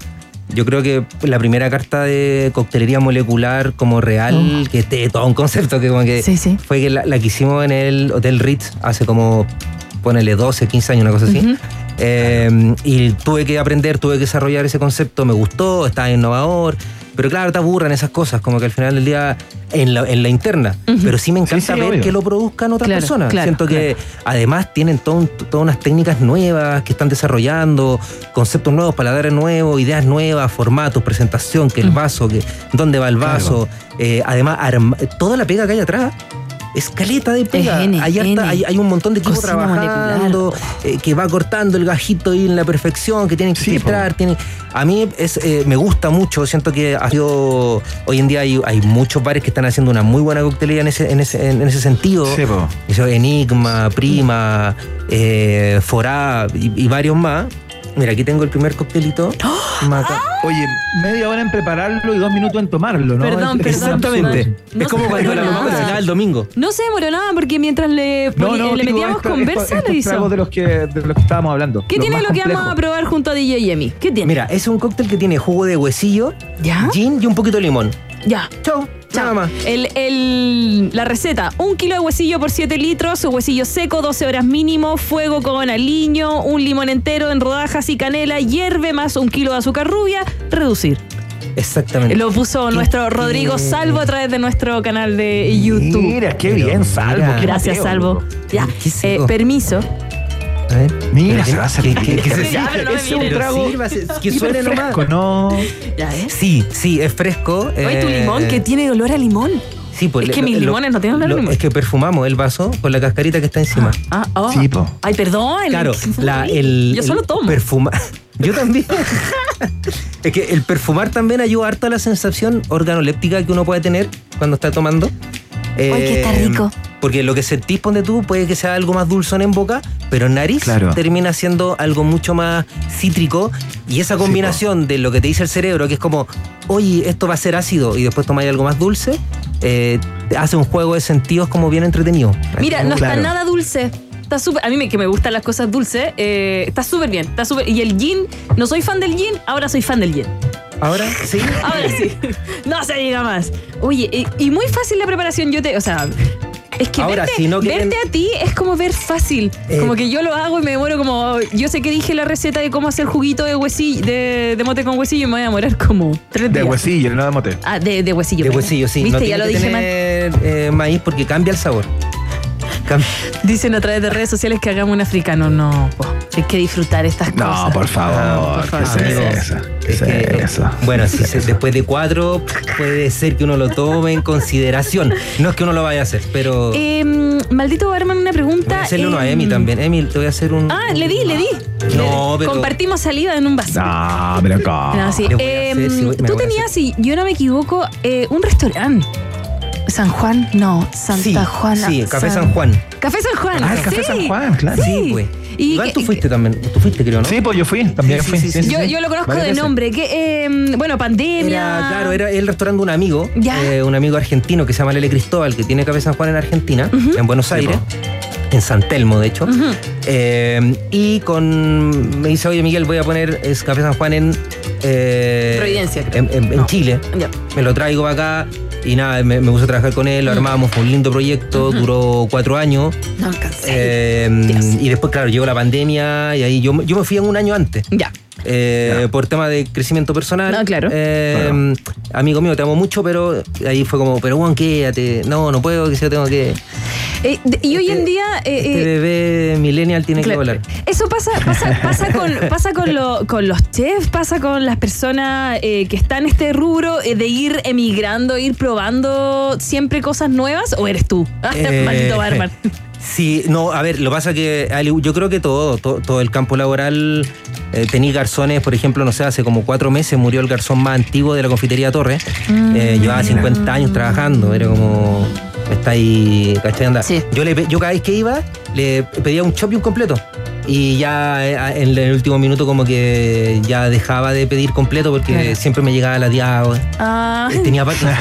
Speaker 6: Yo creo que la primera carta de coctelería molecular como real, que es todo un concepto que como que
Speaker 2: Sí, sí.
Speaker 6: fue que la, la que hicimos en el Hotel Ritz hace como, ponele 12, 15 años, una cosa así. Eh, y tuve que aprender, tuve que desarrollar ese concepto, me gustó, estaba innovador. Pero claro, te aburran esas cosas, como que al final del día, en la, en la interna. Pero sí me encanta
Speaker 1: Sí, sí,
Speaker 6: ver
Speaker 1: obvio.
Speaker 6: que lo produzcan otras
Speaker 2: Claro,
Speaker 6: personas.
Speaker 2: claro,
Speaker 6: Siento que además tienen todo todas unas técnicas nuevas que están desarrollando, conceptos nuevos, paladares nuevos, ideas nuevas, formatos, presentación, que el vaso, que dónde va el vaso. Eh, además, arma- toda la pega que hay atrás. Es caleta de pega.
Speaker 2: N,
Speaker 6: hay, harta- hay, hay un montón de equipo
Speaker 2: Cocina
Speaker 6: trabajando, eh, que va cortando el gajito ahí en la perfección, que tienen que
Speaker 1: Sí,
Speaker 6: filtrar. tienen- A mí es, eh, me gusta mucho, siento que ha sido, hoy en día hay, hay muchos bares que están haciendo una muy buena coctelería en ese, en ese, en ese sentido.
Speaker 1: Sí,
Speaker 6: Enigma, Prima, eh, Forá y, y varios más. Mira, aquí tengo el primer coctelito. Maca-
Speaker 1: Oye, media hora en prepararlo y dos minutos en tomarlo, ¿no?
Speaker 2: Perdón,
Speaker 1: Es-
Speaker 2: perdón,
Speaker 6: Exactamente.
Speaker 2: No
Speaker 6: es como cuando la mamá cocinaba el domingo.
Speaker 2: No se demoró nada porque mientras le,
Speaker 1: No,
Speaker 2: poni-
Speaker 1: no,
Speaker 2: le
Speaker 1: digo,
Speaker 2: metíamos
Speaker 1: esto-
Speaker 2: conversa,
Speaker 1: esto-
Speaker 2: le hizo.
Speaker 1: de los que de los que estábamos hablando.
Speaker 2: ¿Qué tiene lo que vamos a probar junto a DJ Yemi? ¿Qué tiene?
Speaker 6: Mira, es un cóctel que tiene jugo de huesillo,
Speaker 2: ¿Ya?
Speaker 6: gin y un poquito de limón.
Speaker 2: Ya.
Speaker 6: Chao, nada más.
Speaker 2: El, el- la receta, un kilo de huesillo por 7 litros, huesillo seco, 12 horas mínimo, fuego con aliño, un limón entero en rodajas y canela, hierve más un kilo de azúcar rubia, reducir.
Speaker 6: Exactamente.
Speaker 2: Lo puso nuestro Rodrigo Salvo a través de nuestro canal de YouTube.
Speaker 1: Mira, qué bien, Salvo.
Speaker 6: mira.
Speaker 1: qué
Speaker 2: Gracias,
Speaker 1: mateo,
Speaker 2: Salvo.
Speaker 1: loco.
Speaker 2: Ya, eh, permiso.
Speaker 6: A ver.
Speaker 1: Mira,
Speaker 6: Pero
Speaker 1: se va a hacer
Speaker 6: que- que- que se
Speaker 2: pero no me
Speaker 1: Es un
Speaker 2: mires.
Speaker 1: trago
Speaker 6: sírvase, que suene nomás.
Speaker 1: fresco, ¿no?
Speaker 2: Ya, ¿eh?
Speaker 6: Sí, sí, es fresco.
Speaker 2: Oye, tu
Speaker 6: eh,
Speaker 2: limón que tiene olor a limón.
Speaker 6: Sí, pues
Speaker 2: Es que
Speaker 6: lo-
Speaker 2: mis
Speaker 6: lo-
Speaker 2: limones no tienen olor a
Speaker 6: lo-
Speaker 2: limón.
Speaker 6: Es que perfumamos el vaso con la cascarita que está encima.
Speaker 2: Ah, oh.
Speaker 1: Sí, po.
Speaker 2: Ay, perdón.
Speaker 6: Claro, la, el,
Speaker 2: Yo solo
Speaker 6: el
Speaker 2: tomo.
Speaker 6: perfuma- Yo también. es que el perfumar también ayuda harto a la sensación organoléptica que uno puede tener cuando está tomando. Eh,
Speaker 2: Ay, que está rico.
Speaker 6: Porque lo que sentís, ponte tú, puede que sea algo más dulzón en boca, pero en nariz
Speaker 1: Claro.
Speaker 6: termina siendo algo mucho más cítrico. Y esa combinación de lo que te dice el cerebro, que es como, oye, esto va a ser ácido, y después tomáis algo más dulce, eh, hace un juego de sentidos como bien entretenido.
Speaker 2: Mira, no
Speaker 1: Claro.
Speaker 2: está nada dulce. Está súper. A mí me, que me gustan las cosas dulces. eh, está súper bien. Está súper. Y el gin, no soy fan del gin, ahora soy fan del gin.
Speaker 6: Ahora, sí.
Speaker 2: Ahora sí. No se diga más. Oye, eh, y muy fácil la preparación. Yo te. O sea. Es que
Speaker 6: Ahora,
Speaker 2: verte,
Speaker 6: si no quieren-
Speaker 2: verte a ti es como ver fácil.
Speaker 6: Eh.
Speaker 2: como que yo lo hago y me demoro como. Yo sé que dije la receta de cómo hacer juguito de huesillo, de, de mote con huesillo y me voy a demorar como tres
Speaker 1: De
Speaker 2: días.
Speaker 1: huesillo, no de mote.
Speaker 2: Ah, de, de huesillo.
Speaker 6: De
Speaker 2: perdón.
Speaker 6: huesillo, sí.
Speaker 2: Viste,
Speaker 6: no
Speaker 2: ya
Speaker 6: tiene
Speaker 2: lo
Speaker 6: que
Speaker 2: dije mal.
Speaker 6: tener eh, maíz porque cambia el sabor. Cam-
Speaker 2: Dicen a través de redes sociales que hagamos un africano. No, po. hay que disfrutar estas
Speaker 1: No,
Speaker 2: cosas.
Speaker 1: por favor.
Speaker 2: Ah, por favor.
Speaker 1: ¿Qué es
Speaker 6: Amigo,
Speaker 1: eso? ¿Qué
Speaker 6: es
Speaker 1: es
Speaker 6: que-
Speaker 1: eso?
Speaker 6: Bueno, si se- después de cuatro puede ser que uno lo tome en consideración. No es que uno lo vaya a hacer, pero
Speaker 2: Eh, maldito Barman, una
Speaker 6: voy
Speaker 2: pregunta.
Speaker 6: a hacerle uno a Emi también. Emi, te voy a hacer un...
Speaker 2: Ah, le di, le di.
Speaker 6: No, pero-
Speaker 2: Compartimos saliva en un vaso.
Speaker 1: No, pero ¿cómo?
Speaker 2: No, sí.
Speaker 6: Voy
Speaker 2: Eh,
Speaker 6: hacer, voy- me
Speaker 2: tú
Speaker 6: voy
Speaker 2: tenías, si yo no me equivoco, eh, un restaurante. San Juan, no, Santa
Speaker 6: Sí,
Speaker 2: Juana.
Speaker 6: sí, Café San Juan.
Speaker 2: Café San Juan.
Speaker 1: Ah, el Café
Speaker 2: sí.
Speaker 1: San Juan, claro.
Speaker 6: Sí, güey.
Speaker 2: Y
Speaker 6: Iván,
Speaker 2: que-
Speaker 6: tú fuiste también. Tú fuiste, creo, ¿no?
Speaker 1: Sí, pues yo fui, también
Speaker 6: Sí, sí,
Speaker 1: fui.
Speaker 6: sí, sí.
Speaker 2: Yo, yo lo conozco de nombre. Que, eh, bueno, pandemia.
Speaker 6: Era, claro, era el restaurante de un amigo,
Speaker 2: Ya.
Speaker 6: eh, un amigo argentino que se llama Lele Cristóbal, que tiene Café San Juan en Argentina, en Buenos Aires, en San Telmo, de hecho. Eh, y con. Me dice, oye, Miguel, voy a poner es Café San Juan en. eh,
Speaker 2: Providencia, creo.
Speaker 6: En, en- en
Speaker 2: No.
Speaker 6: Chile. Me lo traigo para acá. Y nada, me, me puse a trabajar con él, lo armamos, fue un lindo proyecto, duró cuatro años.
Speaker 2: No alcancé.
Speaker 6: Eh, y después, claro, llegó la pandemia y ahí yo, yo me fui en un año antes.
Speaker 2: Ya.
Speaker 6: Eh, por tema de crecimiento personal.
Speaker 2: No, claro.
Speaker 6: Eh, Amigo mío, te amo mucho, pero ahí fue como, pero bueno, quédate. No, no puedo, que si yo tengo que.
Speaker 2: Eh, y hoy en
Speaker 6: Este-
Speaker 2: día. eh,
Speaker 6: Este bebé millennial tiene
Speaker 2: Claro.
Speaker 6: que volar.
Speaker 2: Eso pasa, pasa, pasa, con, pasa con, lo- con los chefs, pasa con las personas eh, que están en este rubro eh, de ir emigrando, ir probando siempre cosas nuevas, o eres tú?
Speaker 6: Eh,
Speaker 2: Maldito barman.
Speaker 6: Sí, no, a ver, lo que pasa que yo creo que todo, todo, todo el campo laboral, eh, tenía garzones, por ejemplo, no sé, hace como cuatro meses murió el garzón más antiguo de la confitería Torre. Eh, llevaba 50 años trabajando, era como, está ahí, ¿cachai? Anda.
Speaker 2: Sí.
Speaker 6: Yo, le, yo cada vez que iba, le pedía un un completo. Y ya eh, en el último minuto como que ya dejaba de pedir completo porque
Speaker 2: Claro.
Speaker 6: siempre me llegaba lateado.
Speaker 2: Ah,
Speaker 6: Tenía Parkinson.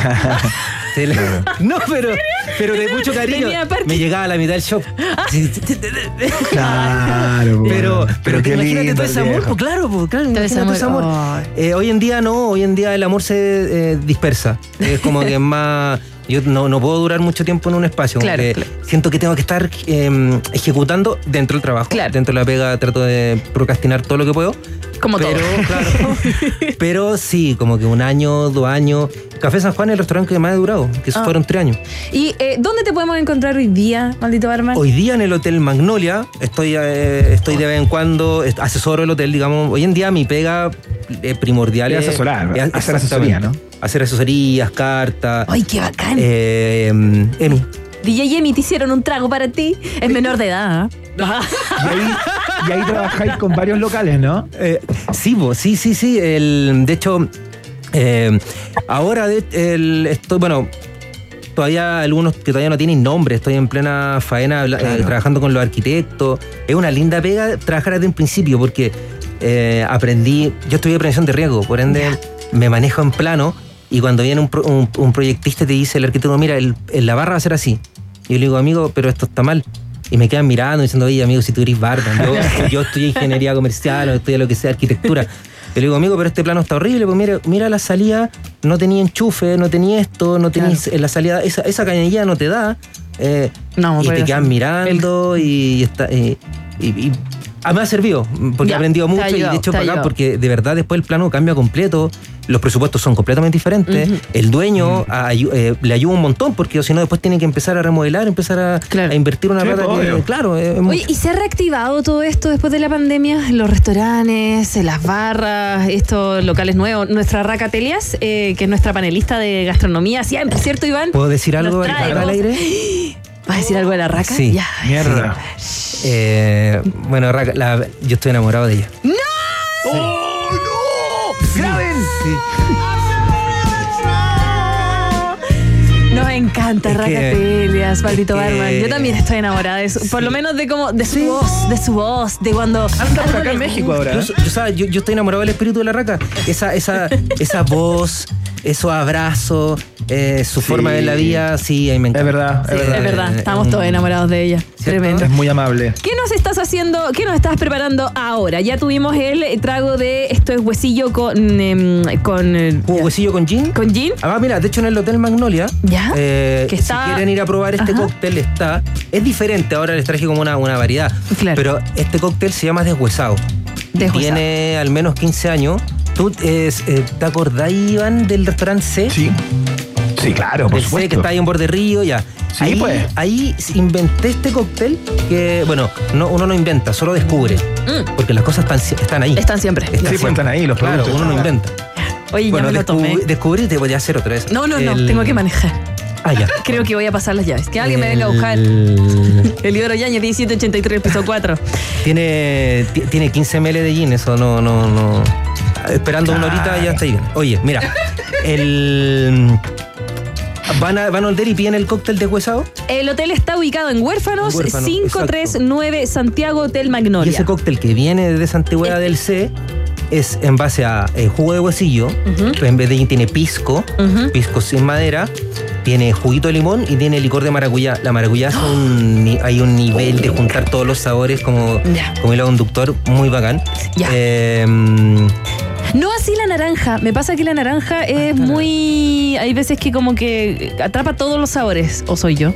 Speaker 6: Se le- No, pero, pero de mucho cariño.
Speaker 2: Tenía.
Speaker 6: Me llegaba a la mitad del sí, sí,
Speaker 1: Claro,
Speaker 6: Pero, pero, imagínate todo ese amor, pues claro, pues claro,
Speaker 2: Todo ese amor.
Speaker 6: Eh, hoy en día no, hoy en día el amor se eh, dispersa. Es como que es más. Yo no, no puedo durar mucho tiempo en un espacio.
Speaker 2: Claro.
Speaker 6: Siento que tengo que estar eh, ejecutando dentro del trabajo.
Speaker 2: Claro.
Speaker 6: Dentro de la pega trato de procrastinar todo lo que puedo.
Speaker 2: como
Speaker 6: pero,
Speaker 2: todo.
Speaker 6: claro, pero sí, como que un año, dos años. Café San Juan es el restaurante que más ha durado, que
Speaker 2: Ah.
Speaker 6: fueron tres años.
Speaker 2: ¿Y eh, dónde te podemos encontrar hoy día, maldito barman?
Speaker 6: Hoy día en el Hotel Magnolia, estoy, eh, estoy de vez en cuando, asesoro el hotel, digamos. Hoy en día mi pega eh, primordial
Speaker 1: Es
Speaker 6: es
Speaker 1: asesorar,
Speaker 6: es-
Speaker 1: hacer asesoría, ¿no?
Speaker 6: Hacer asesorías, cartas.
Speaker 2: ¡Ay, qué bacán!
Speaker 6: Eh, Emi.
Speaker 2: DJ Emi, te hicieron un trago para ti. Es menor de edad. ¿ah?
Speaker 1: Y ahí, y ahí trabajáis con varios locales, ¿no?
Speaker 6: Eh, sí, bo, sí, sí, sí. El, de hecho, eh, ahora de- el- estoy, bueno, todavía algunos que todavía no tienen nombre, estoy en plena faena eh,
Speaker 1: Claro.
Speaker 6: trabajando con los arquitectos. Es una linda pega trabajar desde un principio porque eh, aprendí, yo estudié prevención de riesgo, por ende me manejo en plano y cuando viene un, un- un proyectista te dice el arquitecto, mira, el, el- la barra va a ser así. Y yo le digo, amigo, pero esto está mal. Y me quedan mirando diciendo, oye, amigo, si tú eres barba, yo, yo estudié ingeniería comercial o estudié lo que sea, arquitectura. Yo le digo, amigo, pero este plano está horrible, pues mira, mira la salida, no tenía enchufe, no tenía esto, no tenía la salida, esa, esa cañería no te da. eh,
Speaker 2: No,
Speaker 6: y te quedan mirando y, y está. eh, y, y- a mí me ha servido, porque
Speaker 2: Ya,
Speaker 6: he aprendido mucho y de hecho para acá, porque de verdad después el plano cambia completo, los presupuestos son completamente diferentes, el dueño ayu- eh, le ayuda un montón, porque si no después tiene que empezar a remodelar, empezar a,
Speaker 2: Claro.
Speaker 6: a invertir una
Speaker 1: Sí,
Speaker 6: plata que, claro, es
Speaker 2: Oye. ¿y se ha reactivado todo esto después de la pandemia? Los restaurantes, las barras, estos locales nuevos. Nuestra Raca Telias, eh, que es nuestra panelista de gastronomía siempre, ¿cierto, Iván?
Speaker 6: ¿Puedo decir algo al, aire?
Speaker 2: ¿Vas a decir algo de la Raca?
Speaker 6: Sí.
Speaker 2: Ya.
Speaker 1: Mierda.
Speaker 6: Eh, bueno, Raca, la- yo estoy enamorado de ella.
Speaker 1: ¡Oh,
Speaker 2: Nos encanta
Speaker 6: Es
Speaker 2: Raca
Speaker 6: que-
Speaker 2: Telias, maldito
Speaker 6: es que-
Speaker 2: barman. Yo también estoy enamorada de su, por lo menos de como, de su voz, de su voz, de cuando.
Speaker 1: Anda por acá en México ahora.
Speaker 6: Yo, yo, ¿sabes? yo, yo estoy enamorado del espíritu de la raca. Esa, esa, esa voz, esos abrazos, eh, su
Speaker 1: Sí.
Speaker 6: forma de la vida, sí, a mí me encanta.
Speaker 1: Es verdad, es verdad.
Speaker 2: es verdad,
Speaker 6: Eh,
Speaker 2: estamos
Speaker 6: eh,
Speaker 2: todos enamorados de ella. Tremendo.
Speaker 1: Es muy amable.
Speaker 2: ¿Qué nos estás haciendo? ¿Qué nos estás preparando ahora? Ya tuvimos el trago de esto es huesillo con em, con eh,
Speaker 6: ¿Jugo huesillo con gin?
Speaker 2: con gin.
Speaker 6: Ah, mira, de hecho en el Hotel Magnolia,
Speaker 2: Ya.
Speaker 6: eh,
Speaker 2: Que está-
Speaker 6: si quieren ir a probar este
Speaker 2: Ajá.
Speaker 6: cóctel, está. Es diferente, ahora les traje como una, una variedad.
Speaker 2: Claro.
Speaker 6: Pero este cóctel se llama Deshuesado.
Speaker 2: Deshuesado.
Speaker 6: Tiene al menos 15 años. ¿Tú es, eh, te acordás, Iván, del restaurante C?
Speaker 1: Sí. Sí, claro, por
Speaker 6: El C que
Speaker 1: supuesto.
Speaker 6: está ahí en Borde Río, ya.
Speaker 1: Sí,
Speaker 6: ahí,
Speaker 1: pues.
Speaker 6: ahí inventé este cóctel que, bueno, no, uno no inventa, solo descubre.
Speaker 2: Mm.
Speaker 6: Porque las cosas están, están ahí.
Speaker 2: Están siempre.
Speaker 6: Están
Speaker 1: Sí, pues,
Speaker 6: siempre.
Speaker 1: están ahí los
Speaker 6: Claro, uno no inventa.
Speaker 2: Oye,
Speaker 6: bueno,
Speaker 2: ya me lo tomé.
Speaker 6: descubrí, te voy a hacer otra vez.
Speaker 2: No, no, no, tengo que manejar.
Speaker 6: Ah, ya.
Speaker 2: Creo que voy a pasar las llaves. Que alguien me venga a buscar.
Speaker 6: El-
Speaker 2: El Ibero Yañez 1783, piso 4.
Speaker 6: Tiene, ti- tiene 15 ml de gin, eso no, no, no. Esperando una horita ya está ahí. Oye, mira, el. ¿Van a, van a older y piden el cóctel deshuesado?
Speaker 2: El hotel está ubicado en Huérfanos,
Speaker 6: Huérfanos,
Speaker 2: 539 Santiago Hotel
Speaker 6: Y
Speaker 2: Magnolia.
Speaker 6: ese cóctel que viene desde esa antigüedad del C es en base a eh, jugo de huesillo,
Speaker 2: Ujú.
Speaker 6: en vez de tiene pisco, pisco sin madera, tiene juguito de limón y tiene licor de maracuyá. La maracuyá es un, hay un nivel de juntar todos los sabores como, como hilo conductor muy bacán. Eh,
Speaker 2: No así la naranja. Me pasa que la naranja es muy. Hay veces que como que atrapa todos los sabores. ¿O soy yo?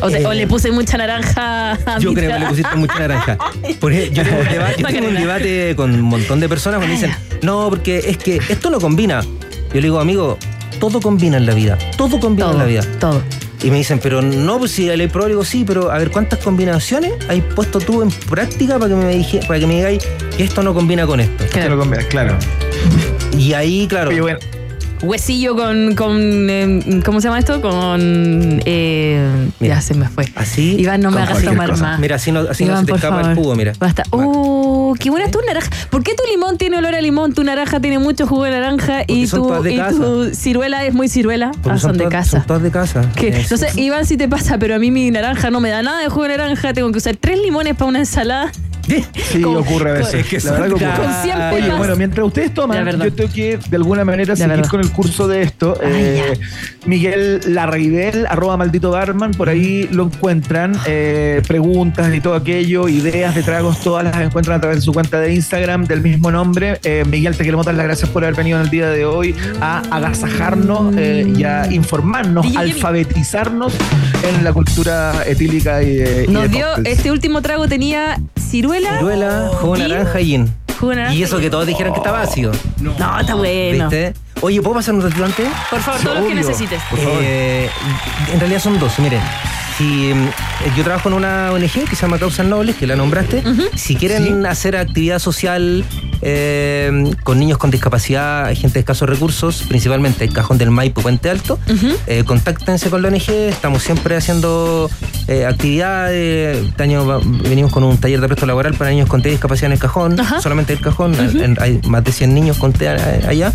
Speaker 2: O, te-
Speaker 6: Eh,
Speaker 2: o le puse mucha naranja a
Speaker 6: Yo creo que le pusiste mucha naranja. Por ejemplo, yo tengo un debate, yo tengo un
Speaker 2: Macarena.
Speaker 6: debate con un montón de personas cuando
Speaker 2: Ah,
Speaker 6: dicen, no, porque es que esto no combina. Yo le digo, amigo, todo combina en la vida. Todo combina en la vida.
Speaker 2: todo.
Speaker 6: Y me dicen, pero no, pues si le probado, digo, sí, pero a ver, ¿cuántas combinaciones has puesto tú en práctica para que me, dije, para que me digáis que esto no combina con esto?
Speaker 1: Te lo conviene, claro.
Speaker 6: Y ahí, claro,
Speaker 1: Oye, bueno,
Speaker 2: Huesillo con. con eh, ¿Cómo se llama esto? Con. eh,
Speaker 6: Mira.
Speaker 2: ya se me fue.
Speaker 6: así.
Speaker 2: Iván, no me
Speaker 1: con
Speaker 2: hagas
Speaker 1: cualquier
Speaker 2: tomar
Speaker 1: cosa.
Speaker 2: más.
Speaker 6: Mira, así no, así no
Speaker 2: Iván,
Speaker 6: se te
Speaker 2: por
Speaker 6: escapa el
Speaker 2: favor.
Speaker 6: jugo, mira.
Speaker 2: Basta. ¡Oh! ¡Qué buena tu naranja! ¿Por qué tu limón tiene olor a limón? Tu naranja tiene mucho jugo de naranja y
Speaker 6: Porque son
Speaker 2: tu,
Speaker 6: todas de
Speaker 2: y
Speaker 6: casa.
Speaker 2: tu ciruela es muy ciruela.
Speaker 6: Porque
Speaker 2: ah, son, de
Speaker 6: todas-
Speaker 2: casa.
Speaker 6: Son todas de casa.
Speaker 2: Que,
Speaker 6: Eh,
Speaker 2: no sé, Iván, si te pasa, pero a mí mi naranja no me da nada de jugo de naranja. Tengo que usar tres limones para una ensalada.
Speaker 1: Sí,
Speaker 2: Con-
Speaker 1: ocurre a veces.
Speaker 6: Es que
Speaker 1: la verdad que ocurre.
Speaker 2: Con 100
Speaker 1: Oye, bueno, mientras ustedes toman, yo tengo que de alguna manera seguir con el curso de esto.
Speaker 2: Ay,
Speaker 1: Eh, Miguel Larraibel, arroba maldito barman, por ahí lo encuentran. Eh, preguntas y todo aquello, ideas de tragos, todas las encuentran a través de su cuenta de Instagram del mismo nombre. Eh, Miguel, te queremos dar las gracias por haber venido en el día de hoy a agasajarnos eh, y a informarnos,
Speaker 2: DJ Jimmy.
Speaker 1: alfabetizarnos en la cultura etílica y de. y
Speaker 2: Nos
Speaker 1: de
Speaker 2: dio,
Speaker 1: cócteles.
Speaker 2: este último trago tenía ciruela.
Speaker 6: Ciruela, jugo naranja y gin.
Speaker 2: Jugo de naranja
Speaker 6: Y eso que todos dijeron que estaba ácido.
Speaker 2: No, está bueno.
Speaker 6: ¿Viste? Oye, ¿puedo pasar un antes?
Speaker 2: Por favor, todo lo que
Speaker 1: Obvio.
Speaker 2: necesites.
Speaker 1: Por favor.
Speaker 6: Eh, en realidad son dos, miren. Si mm, yo trabajo en una ONG que se llama Causas Nobles, que la nombraste. Si quieren hacer actividad social eh, con niños con discapacidad, gente de escasos recursos, principalmente el Cajón del Maipo, Puente Alto, eh, contáctense con la ONG. Estamos siempre haciendo eh, actividades. Este año va- venimos con un taller de presto laboral para niños con TEA discapacidad en el Cajón,
Speaker 2: Ajá.
Speaker 6: solamente el Cajón. En- hay más de 100 niños con TEA allá.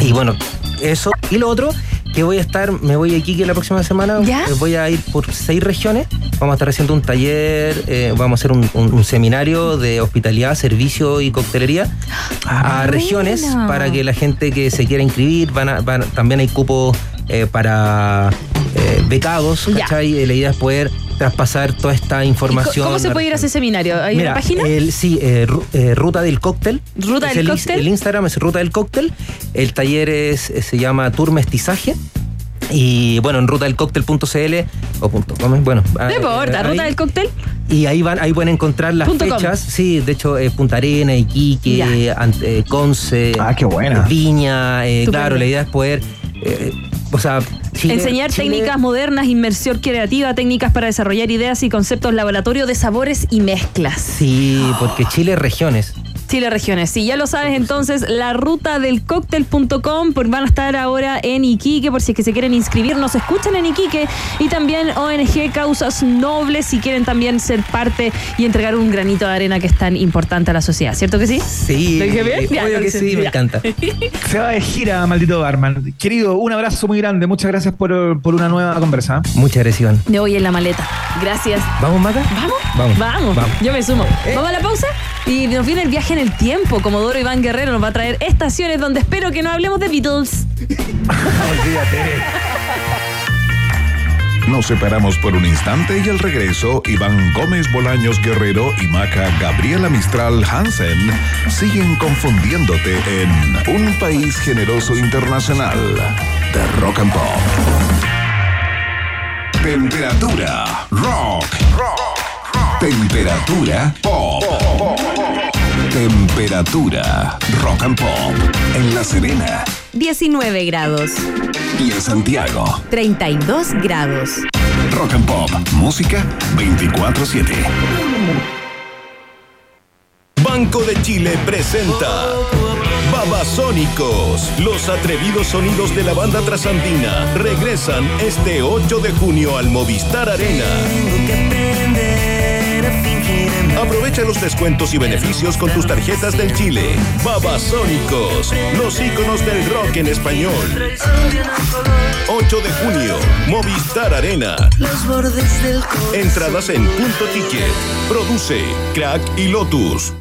Speaker 6: Y bueno, eso. Y lo otro, que voy a estar, me voy a Iquique la próxima semana.
Speaker 2: ¿Ya?
Speaker 6: Eh, Voy a ir por seis regiones. Vamos a estar haciendo un taller, eh, vamos a hacer un, un- un seminario de hospitalidad, servicio y coctelería a
Speaker 2: Ah,
Speaker 6: regiones para que la gente que se quiera inscribir, van a- van- también hay cupos eh, para becados. ¿cachai? Eh, La idea es poder traspasar toda esta
Speaker 2: ¿Y co-
Speaker 6: información.
Speaker 2: ¿Cómo se puede ir a ese seminario? ¿Hay
Speaker 6: Mira,
Speaker 2: una página?
Speaker 6: el- sí, eh, eh, Ruta del Cóctel.
Speaker 2: Ruta
Speaker 6: Es
Speaker 2: del
Speaker 6: el,
Speaker 2: Cóctel.
Speaker 6: El Instagram es Ruta del Cóctel. El taller es, se llama Tour Mestizaje. Y bueno, en rutadelcóctel.cl o punto com, bueno.
Speaker 2: no
Speaker 6: ah,
Speaker 2: importa, ruta del cóctel.
Speaker 6: Y ahí van, ahí pueden encontrar las
Speaker 2: Punto com.
Speaker 6: fechas. Sí, de hecho, eh, Punta Arena, Iquique, eh, Conce,
Speaker 1: Ah, qué buena.
Speaker 6: Viña. eh, claro, la idea es poder. eh, o sea, Chile-
Speaker 2: Enseñar
Speaker 6: Chile-
Speaker 2: técnicas modernas, inmersión creativa, técnicas para desarrollar ideas y conceptos laboratorio de sabores y mezclas.
Speaker 6: Sí, porque Chile es regiones.
Speaker 2: Chile Regiones. Si ya lo sabes, entonces la ruta del cóctel.com porque van a estar ahora en Iquique por si es que se quieren inscribir, nos escuchan en Iquique y también ONG Causas Nobles si quieren también ser parte y entregar un granito de arena que es tan importante a la sociedad, ¿cierto que sí?
Speaker 6: Sí,
Speaker 2: ¿Lo dije bien? Ya,
Speaker 6: obvio que sí, me encanta.
Speaker 1: Se va de gira, maldito Barman. Querido, un abrazo muy grande. Muchas gracias por, por una nueva conversa.
Speaker 6: Muchas gracias, Iván.
Speaker 2: De hoy en la maleta. Gracias.
Speaker 6: ¿Vamos, Maca?
Speaker 2: ¿Vamos?
Speaker 6: Vamos.
Speaker 2: Vamos.
Speaker 6: Vamos.
Speaker 2: Yo me sumo. Vamos a la pausa y nos viene el viaje en el tiempo. Comodoro Iván Guerrero nos va a traer estaciones donde espero que no hablemos de Beatles.
Speaker 3: Nos separamos por un instante y al regreso, Iván Gómez Bolaños Guerrero y Maca Gabriela Mistral Hansen siguen confundiéndote en Un País Generoso Internacional de Rock and Pop. Temperatura rock. Temperatura pop. Temperatura rock and pop en La Serena
Speaker 7: 19 grados,
Speaker 3: y en Santiago.
Speaker 7: 32 grados.
Speaker 3: Rock and Pop, música 24/7.
Speaker 4: Banco de Chile presenta Babasónicos, los atrevidos sonidos de la banda trasandina regresan este 8 de junio al Movistar Arena. Aprovecha los descuentos y beneficios con tus tarjetas del Chile. Babasónicos, los íconos del rock en español. 8 de junio, Movistar Arena. Entradas en punto ticket. Produce Crack y Lotus.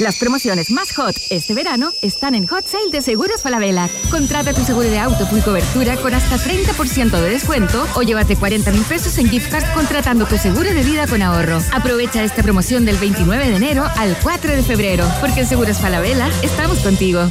Speaker 8: Las promociones más hot este verano están en Hot Sale de Seguros Falabella. Contrata tu seguro de auto full cobertura con hasta 30% de descuento o llévate 40 mil pesos en gift card contratando tu seguro de vida con ahorro. Aprovecha esta promoción del 29 de enero al 4 de febrero, porque en Seguros Falabella estamos contigo.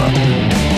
Speaker 3: Alpha.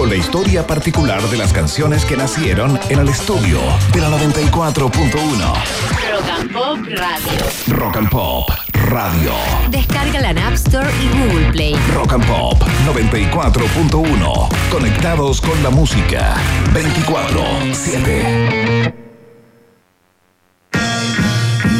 Speaker 3: con la historia particular de las canciones que nacieron en el estudio de la 94.1.
Speaker 7: Rock and Pop Radio.
Speaker 3: Rock and Pop Radio.
Speaker 7: Descárgala en App Store y Google Play.
Speaker 3: Rock and Pop 94.1. Conectados con la música 24-7.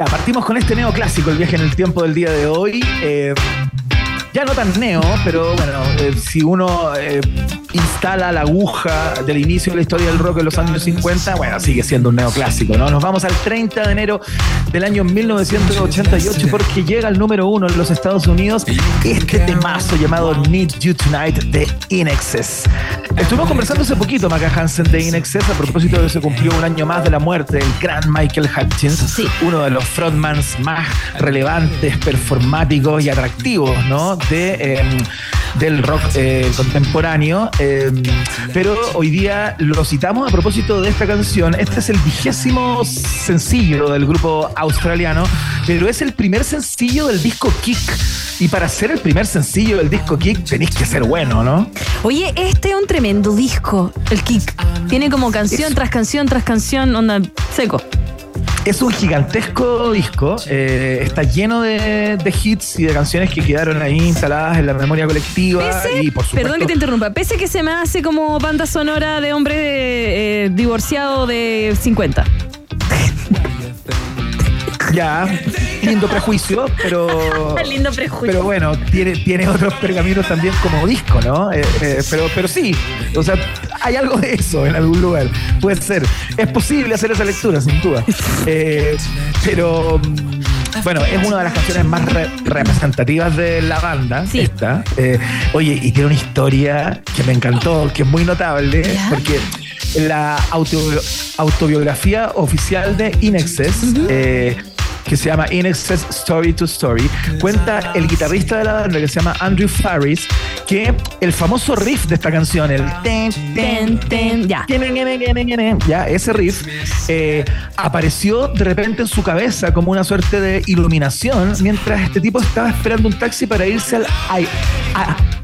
Speaker 1: Ya, partimos con este neoclásico, el viaje en el tiempo del día de hoy. Eh, ya no tan neo, pero bueno, eh, si uno eh, instala la aguja del inicio de la historia del rock en los años 50, bueno, sigue siendo un neoclásico, ¿no? Nos vamos al 30 de enero del año 1988 porque llega al número uno en los Estados Unidos este temazo llamado Need You Tonight de In Excess. Estuvimos conversando hace poquito, Maca Hansen, de In Excess, a propósito de que se cumplió un año más de la muerte del gran Michael Hutchins, uno de los frontmans más relevantes, performáticos y atractivos, ¿no? De, eh, del rock eh, contemporáneo. Eh, pero hoy día lo citamos a propósito de esta canción. Este es el vigésimo sencillo del grupo australiano, pero es el primer sencillo del disco Kick. Y para ser el primer sencillo del disco Kick tenéis que ser bueno, ¿no?
Speaker 2: Oye, este es un tremendo disco, el Kick. Tiene como canción tras canción tras canción, onda seco.
Speaker 1: Es un gigantesco disco, eh, está lleno de, de hits y de canciones que quedaron ahí instaladas en la memoria colectiva
Speaker 2: Pese,
Speaker 1: y por supuesto
Speaker 2: perdón que te interrumpa, pese que se me hace como banda sonora de hombre eh, divorciado de 50.
Speaker 1: ya lindo prejuicio, pero
Speaker 2: Lindo prejuicio.
Speaker 1: pero bueno tiene tiene otros pergaminos también como disco, ¿no? Eh, eh, pero pero sí, o sea hay algo de eso en algún lugar, puede ser, es posible hacer esa lectura sin duda, Eh, pero mm, bueno, es una de las canciones más re- representativas de la banda,
Speaker 2: Sí.
Speaker 1: esta. Eh, oye, y tiene una historia que me encantó, que es muy notable, porque la autobi- autobiografía oficial de Inexcess, eh, que se llama Inexcess Story to Story, cuenta el guitarrista de la banda que se llama Andrew Farris que el famoso riff de esta canción, el ten,
Speaker 2: Ten, ten, ya.
Speaker 1: ya, ese riff eh, apareció de repente en su cabeza como una suerte de iluminación mientras este tipo estaba esperando un taxi para irse al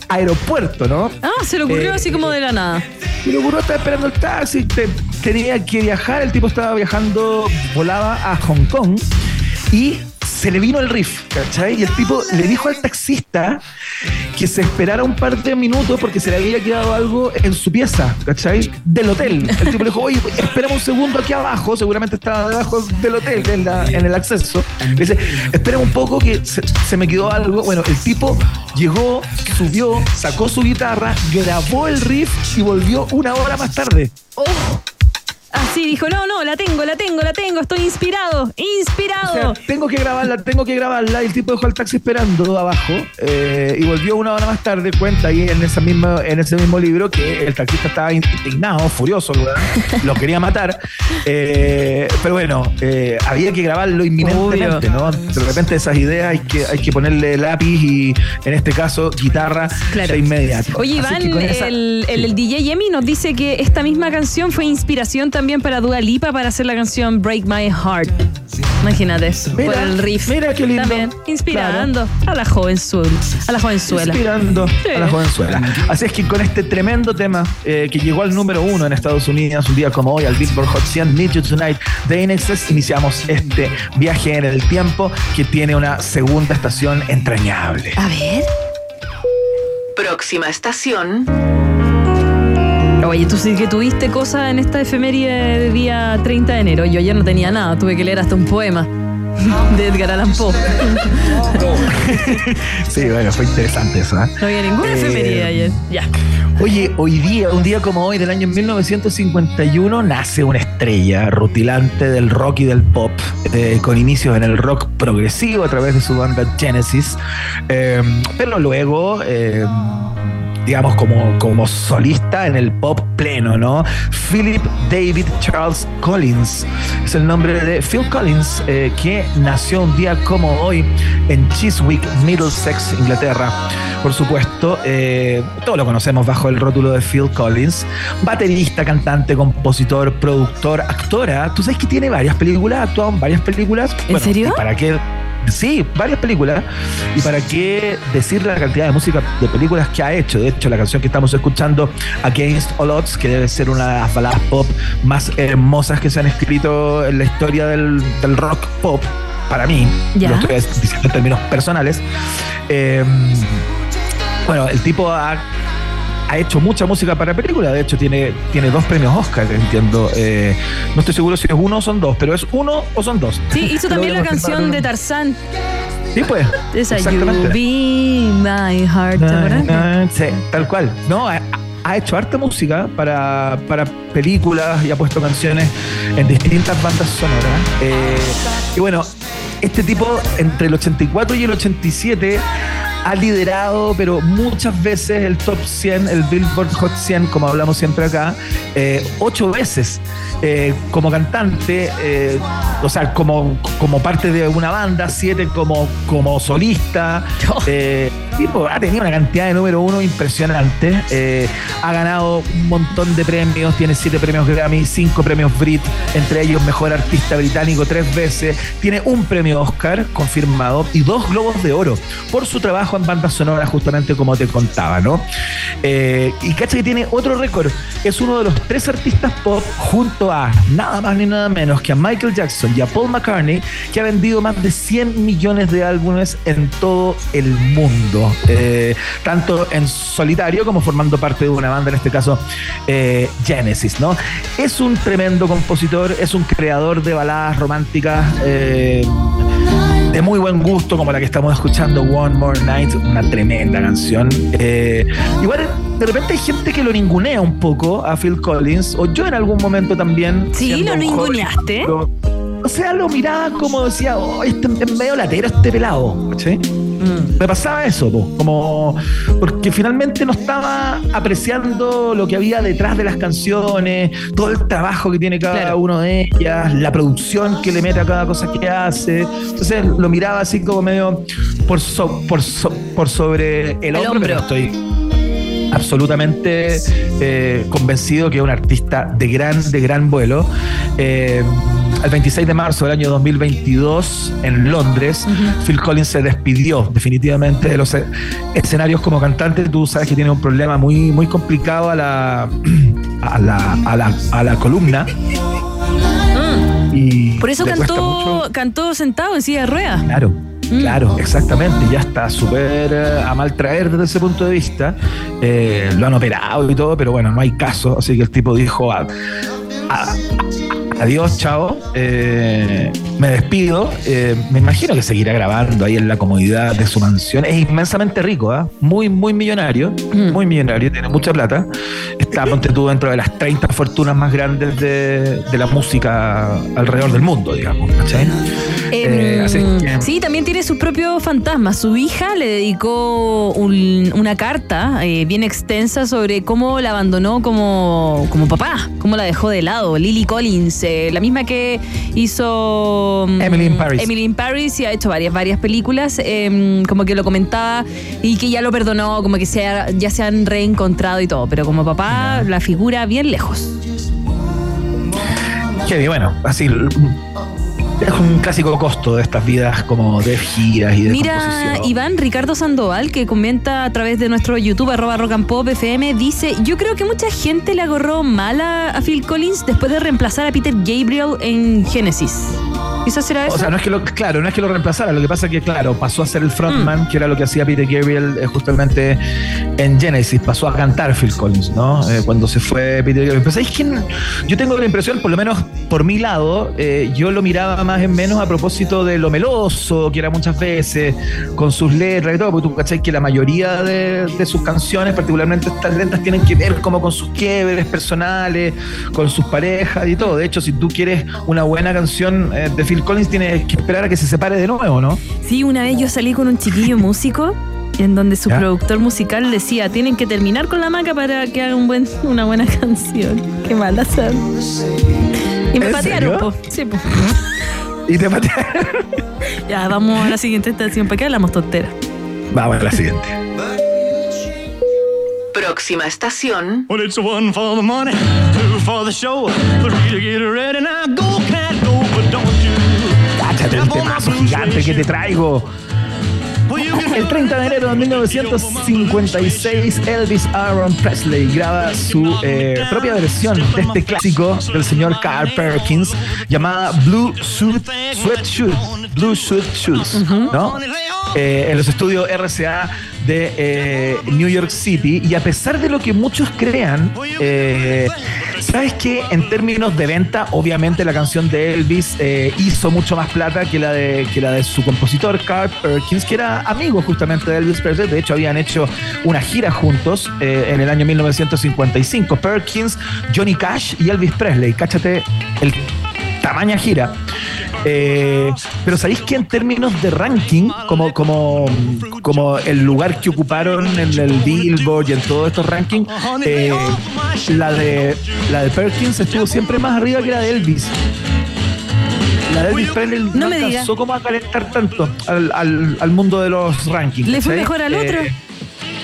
Speaker 1: aeropuerto, ¿no?
Speaker 2: Ah, se le ocurrió
Speaker 1: Eh,
Speaker 2: así como de la nada.
Speaker 1: Y le ocurrió, estaba esperando el taxi, te- tenía que viajar, el tipo estaba viajando, volaba a Hong Kong y se le vino el riff, ¿cachai? Y el tipo le dijo al taxista que se esperara un par de minutos porque se le había quedado algo en su pieza, ¿cachai? Del hotel. El tipo le dijo, oye, espera un segundo aquí abajo, seguramente estaba debajo del hotel, en, el acceso. Le dice, espera un poco que se, se me quedó algo. Bueno, el tipo llegó, subió, sacó su guitarra, grabó el riff y volvió una hora más tarde.
Speaker 2: Oh. Así dijo, no, no, la tengo, la tengo, la tengo, estoy inspirado,
Speaker 1: O
Speaker 2: inspirado.
Speaker 1: sea, tengo que grabarla, tengo que grabarla. Y el tipo dejó el taxi esperando abajo eh, y volvió una hora más tarde. Cuenta ahí en, esa misma, en ese mismo libro que el taxista estaba indignado, furioso, lo quería matar. Eh, pero bueno, eh, había que grabarlo inminentemente,
Speaker 2: Obvio.
Speaker 1: ¿no? De repente esas ideas hay que, hay que ponerle lápiz y en este caso guitarra
Speaker 2: Claro.
Speaker 1: de inmediato.
Speaker 2: Oye, Iván,
Speaker 1: esa-
Speaker 2: el, el- el DJ Yemi nos dice que esta misma canción fue inspiración también para Dua Lipa para hacer la canción Break My Heart. Imagínate,
Speaker 1: Mira,
Speaker 2: por el riff.
Speaker 1: mira qué lindo.
Speaker 2: También, inspirando a la jovenzuela. A la jovenzuela.
Speaker 1: Inspirando
Speaker 2: Sí.
Speaker 1: a la jovenzuela. Así es que con este tremendo tema eh, que llegó al número uno en Estados Unidos un día como hoy, al Billboard Hot 100 Need You Tonight de Inexcess, iniciamos este viaje en el tiempo que tiene una segunda estación entrañable.
Speaker 2: A ver.
Speaker 9: Próxima estación.
Speaker 2: Oye, tú sí que tuviste cosas en esta efeméride de día 30 de enero. Yo ayer no tenía nada, tuve que leer hasta un poema de Edgar Allan Poe.
Speaker 1: Sí, bueno, fue interesante eso. ¿eh?
Speaker 2: No había ninguna
Speaker 1: Eh,
Speaker 2: ayer. Ya.
Speaker 1: Oye, hoy día, un día como hoy del año 1951, nace una estrella rutilante del rock y del pop, eh, con inicios en el rock progresivo a través de su banda Genesis, eh, pero luego, eh, digamos, como, como solista en el pop pleno, ¿no? Philip David Charles Collins es el nombre de Phil Collins, eh, que nació un día como hoy en Chiswick, Middlesex, Inglaterra. Por supuesto, eh, todos lo conocemos bajo el rótulo de Phil Collins, baterista, cantante, compositor, productor, actora. Tú sabes que tiene varias películas, ha actuado en varias películas.
Speaker 2: ¿En serio?
Speaker 1: ¿Para qué? Sí, varias películas. Y para qué decir la cantidad de música de películas que ha hecho. De hecho, la canción que estamos escuchando, Against All Odds, que debe ser una de las baladas pop más hermosas que se han escrito en la historia del, del rock pop, para mí.
Speaker 2: Ya.
Speaker 1: Lo estoy diciendo en términos personales. Eh, bueno, el tipo ha, ha hecho mucha música para películas. De hecho, tiene, tiene dos premios Oscar, entiendo. Eh, no estoy seguro si es uno o son dos, pero es uno o son dos.
Speaker 2: Sí, hizo también la canción de Tarzán.
Speaker 1: Sí, pues.
Speaker 2: Esa, You
Speaker 1: exactamente.
Speaker 2: Be My Heart.
Speaker 1: Sí, tal cual. No, ha, ha hecho harta música para, para películas y ha puesto canciones en distintas bandas sonoras. Eh, y bueno, este tipo entre el 84 y el 87 ha liderado, pero muchas veces el top 100, el Billboard Hot 100, como hablamos siempre acá, eh, ocho veces eh, como cantante, eh, o sea, como, como parte de una banda, siete como, como solista. Tipo, ha tenido una cantidad de número uno impresionante. Ha ganado un montón de premios, tiene siete premios Grammy, cinco premios Brit, entre ellos Mejor Artista Británico tres veces. Tiene un premio Oscar confirmado y dos Globos de Oro por su trabajo en banda sonora, justamente como te contaba, ¿no? Eh, y cacha que tiene otro récord. Es uno de los tres artistas pop junto a nada más ni nada menos que a Michael Jackson y a Paul McCartney, que ha vendido más de 100 millones de álbumes en todo el mundo. Eh, tanto en solitario como formando parte de una banda, en este caso eh, Genesis, ¿no? Es un tremendo compositor, es un creador de baladas románticas. eh, de muy buen gusto, como la que estamos escuchando, One More Night, una tremenda canción. Eh, igual, de repente hay gente que lo ningunea un poco a Phil Collins, o yo en algún momento también.
Speaker 2: Sí, lo
Speaker 1: joven,
Speaker 2: ninguneaste.
Speaker 1: O sea, lo miraba como decía, oh, este es medio latero este pelado, ¿cachai?
Speaker 2: Mm.
Speaker 1: Me pasaba eso, po, como porque finalmente no estaba apreciando lo que había detrás de las canciones, todo el trabajo que tiene cada
Speaker 2: Claro.
Speaker 1: uno de ellas, la producción que le mete a cada cosa que hace. Entonces lo miraba así como medio por, so- por, so- por sobre el, hombro,
Speaker 2: hombro.
Speaker 1: pero estoy absolutamente eh, convencido que es un artista de gran, de gran vuelo. Eh, el 26 de marzo del año 2022 en Londres, Phil Collins se despidió definitivamente de los e- escenarios como cantante. Tú sabes que tiene un problema muy, muy complicado a la, a la, a la, a la columna. Y
Speaker 2: Mm. Por eso cantó, cantó sentado en silla de ruedas.
Speaker 1: Claro,
Speaker 2: Mm.
Speaker 1: claro, exactamente. Ya está súper eh, a mal traer desde ese punto de vista. Eh, lo han operado y todo, pero bueno, no hay caso. Así que el tipo dijo: "A- a- Adiós, chao. Eh, me despido. Eh, me imagino que seguirá grabando ahí en la comodidad de su mansión. Es inmensamente rico, ¿ah? muy, muy millonario.
Speaker 2: Mm.
Speaker 1: Muy millonario, tiene mucha plata. Está, ponte tú, dentro de las 30 fortunas más grandes de, de la música alrededor del mundo, digamos. ¿cachai? Eh, así
Speaker 2: Sí, también tiene sus propios fantasmas. Su hija le dedicó un- una carta eh, bien extensa sobre cómo la abandonó como, como papá, cómo la dejó de lado. Lily Collins, eh, la misma que hizo mm,
Speaker 1: Emily in Paris.
Speaker 2: Emily in Paris y ha hecho varias, varias películas, eh, como que lo comentaba y que ya lo perdonó, como que se ha- ya se han reencontrado y todo. Pero como papá, la figura bien lejos.
Speaker 1: Que bueno, así es un clásico costo de estas vidas como de giras y de
Speaker 2: Mira. Iván Ricardo Sandoval, que comenta a través de nuestro YouTube, arroba rock and pop FM, dice, yo creo que mucha gente le agarró mala a Phil Collins después de reemplazar a Peter Gabriel en Genesis. ¿Quizás será eso?
Speaker 1: O sea, no es que lo, claro, no es que lo reemplazara, lo que pasa es que, claro, pasó a ser el frontman,
Speaker 2: Mm.
Speaker 1: que era lo que hacía Peter Gabriel eh, justamente en Genesis, pasó a cantar Phil Collins, ¿no? Eh, cuando se fue Peter Gabriel. Pero ¿sabéis que Yo tengo la impresión, por lo menos por mi lado, eh, yo lo miraba más en menos a propósito de lo meloso que era muchas veces, con sus letras y todo, porque tú cachai que la mayoría de, de sus canciones, particularmente estas lentas, tienen que ver como con sus quiebres personales, con sus parejas y todo. De hecho, si tú quieres una buena canción de Phil Collins, tienes que esperar a que se separe de nuevo, ¿no?
Speaker 2: Sí, una vez yo salí con un chiquillo músico en donde su
Speaker 1: ¿Ya?
Speaker 2: productor musical decía, tienen que terminar con la maca para que haga un buen, una buena canción. Qué mala son. Y me
Speaker 1: ¿En
Speaker 2: patearon, po. Sí, po.
Speaker 1: Y te patearon.
Speaker 2: Ya, vamos a la siguiente estación. ¿Para qué hablamos tontera?
Speaker 1: Vamos a la siguiente.
Speaker 9: Próxima estación.
Speaker 5: Well, it's one for the money, two for the show, three to get ready. Now go,
Speaker 1: Cáchate el temazo gigante que te traigo. El 30 de enero de 1956, Elvis Aaron Presley graba su eh, propia versión de este clásico del señor Carl Perkins llamada Blue Suit Sweat Shoes. Blue Suit Shoes, ¿no? Eh, en los estudios RCA de eh, New York City. Y a pesar de lo que muchos crean, eh, ¿sabes que En términos de venta, obviamente la canción de Elvis hizo mucho más plata que la, de, que la de su compositor, Carl Perkins, que era amigo justamente de Elvis Presley. De hecho, habían hecho una gira juntos en el año 1955. Perkins, Johnny Cash y Elvis Presley. Cáchate el tamaña gira. Eh, pero sabéis que en términos de ranking, como, como, como el lugar que ocuparon en el Billboard y en todos estos rankings, eh, la, de, la de Perkins estuvo siempre más arriba que la de Elvis. La de Elvis Presley no,
Speaker 2: no me
Speaker 1: alcanzó como a calentar tanto al, al, al, mundo de los rankings.
Speaker 2: ¿Le fue mejor al otro?
Speaker 1: Eh,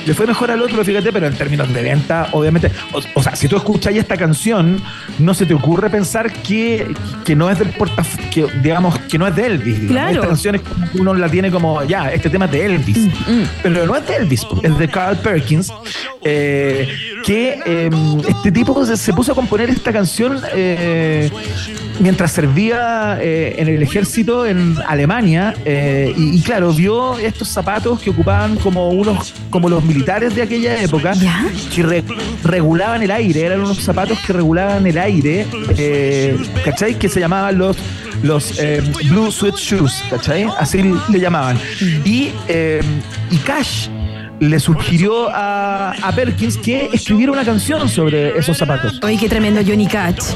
Speaker 1: le fue mejor al otro, fíjate, pero en términos de venta, obviamente. O, sea, si tú escuchas esta canción, no se te ocurre pensar que, que no es del que digamos, que no es de Elvis.
Speaker 2: Claro.
Speaker 1: Esta canción es como uno la tiene como, ya, este tema es de Elvis. Mm, mm. Pero no es de Elvis, es de Carl Perkins. Eh, que eh, este tipo se, se, puso a componer esta canción eh, mientras servía eh, en el ejército en Alemania y, y, claro, vio estos zapatos que ocupaban como unos como los militares de aquella época
Speaker 2: ¿Ya?
Speaker 1: que re, regulaban el aire, eran unos zapatos que regulaban el aire, eh, ¿cachai? Que se llamaban los los Blue Sweat Shoes, ¿cachai? Así le llamaban. Y, y Cash le sugirió a, a, Perkins que escribiera una canción sobre esos zapatos.
Speaker 2: Oye, qué tremendo Johnny Cash.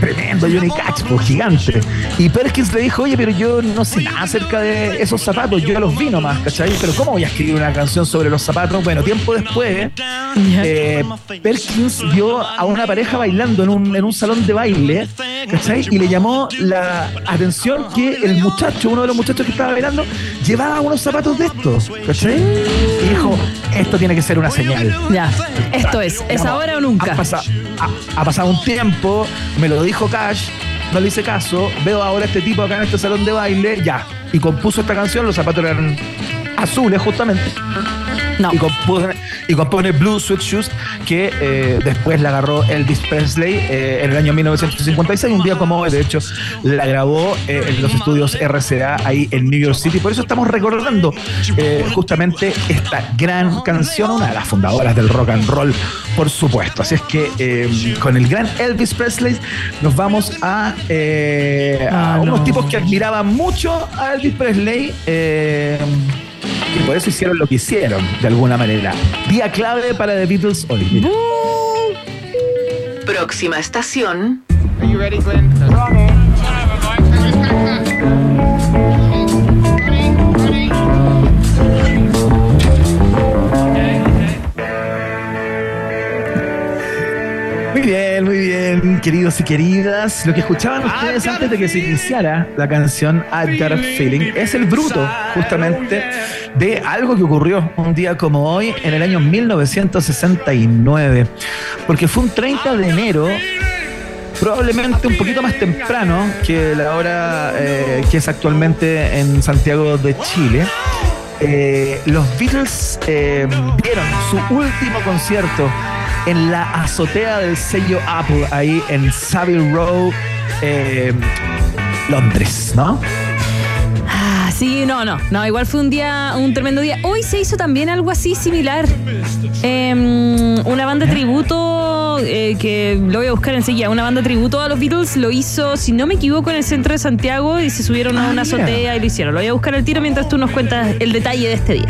Speaker 1: Tremendo Johnny Cash, pues gigante. Y Perkins le dijo, oye, pero yo no sé nada acerca de esos zapatos, yo ya los vi nomás, ¿cachai? Pero ¿cómo voy a escribir una canción sobre los zapatos? Bueno, tiempo después, eh, Perkins vio a una pareja bailando en un, en un salón de baile, ¿cachai? Y le llamó la atención que el muchacho, uno de los muchachos que estaba bailando, llevaba unos zapatos de estos, ¿cachai? Y dijo, esto tiene que ser una señal.
Speaker 2: Ya, esto es, es ahora o nunca.
Speaker 1: Ha, pasado, ha, ha pasado un tiempo, me lo dijo Cash, no le hice caso, veo ahora a este tipo acá en este salón de baile, ya, y compuso esta canción, los zapatos eran azules justamente.
Speaker 2: No.
Speaker 1: Y, compone, y compone Blue Sweat Shoes, que eh, después la agarró Elvis Presley eh, en el año 1956. Un día como hoy, de hecho, la grabó eh, en los estudios RCA ahí en New York City. Por eso estamos recordando justamente esta gran canción, una de las fundadoras del rock and roll, por supuesto. Así es que con el gran Elvis Presley nos vamos a, a unos tipos que admiraban mucho a Elvis Presley. Y por eso hicieron lo que hicieron, de alguna manera. Día clave para The Beatles hoy. Mira.
Speaker 9: Próxima estación.
Speaker 10: Are you ready, Glenn?
Speaker 1: Queridos y queridas. Lo que escuchaban ustedes antes de que se iniciara la canción I Got a Feeling es el bruto, justamente, de algo que ocurrió un día como hoy, en el año 1969. Porque fue un 30 de enero probablemente un poquito más temprano que la hora eh, que es actualmente en Santiago de Chile. Eh, los Beatles eh, dieron su último concierto en la azotea del sello Apple, ahí en Savile Row, eh, Londres, ¿no?
Speaker 2: Ah, sí, no, no, no, igual fue un día, un tremendo día. Hoy se hizo también algo así similar. Eh, una banda tributo, eh, que lo voy a buscar enseguida, una banda tributo a los Beatles lo hizo, si no me equivoco, en el centro de Santiago y se subieron a
Speaker 1: Ah,
Speaker 2: una azotea y lo hicieron. Lo voy a buscar al tiro mientras tú nos cuentas el detalle de este día.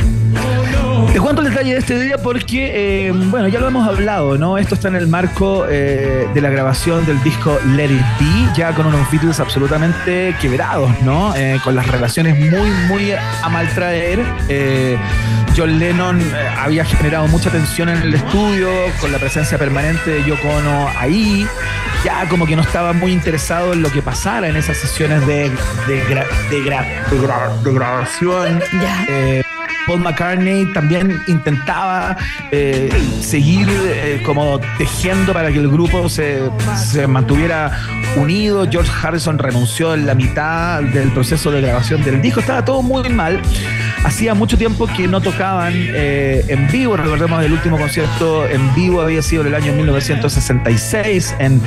Speaker 1: Te cuento el detalle de este día porque, eh, bueno, ya lo hemos hablado, ¿no? Esto está en el marco eh, de la grabación del disco Let It Be, ya con unos Beatles absolutamente quebrados, ¿no? Eh, con las relaciones muy, muy a mal traer. Eh, John Lennon había generado mucha tensión en el estudio, con la presencia permanente de Yoko Ono ahí. Ya como que no estaba muy interesado en lo que pasara en esas sesiones de, de, gra- de gra- de gra- de grabación.
Speaker 2: Ya.
Speaker 1: Paul McCartney también intentaba eh, seguir eh, como tejiendo para que el grupo se, se mantuviera unido. George Harrison renunció en la mitad del proceso de grabación del disco. Estaba todo muy mal. Hacía mucho tiempo que no tocaban eh, en vivo. Recordemos el último concierto en vivo había sido en el año 1966 en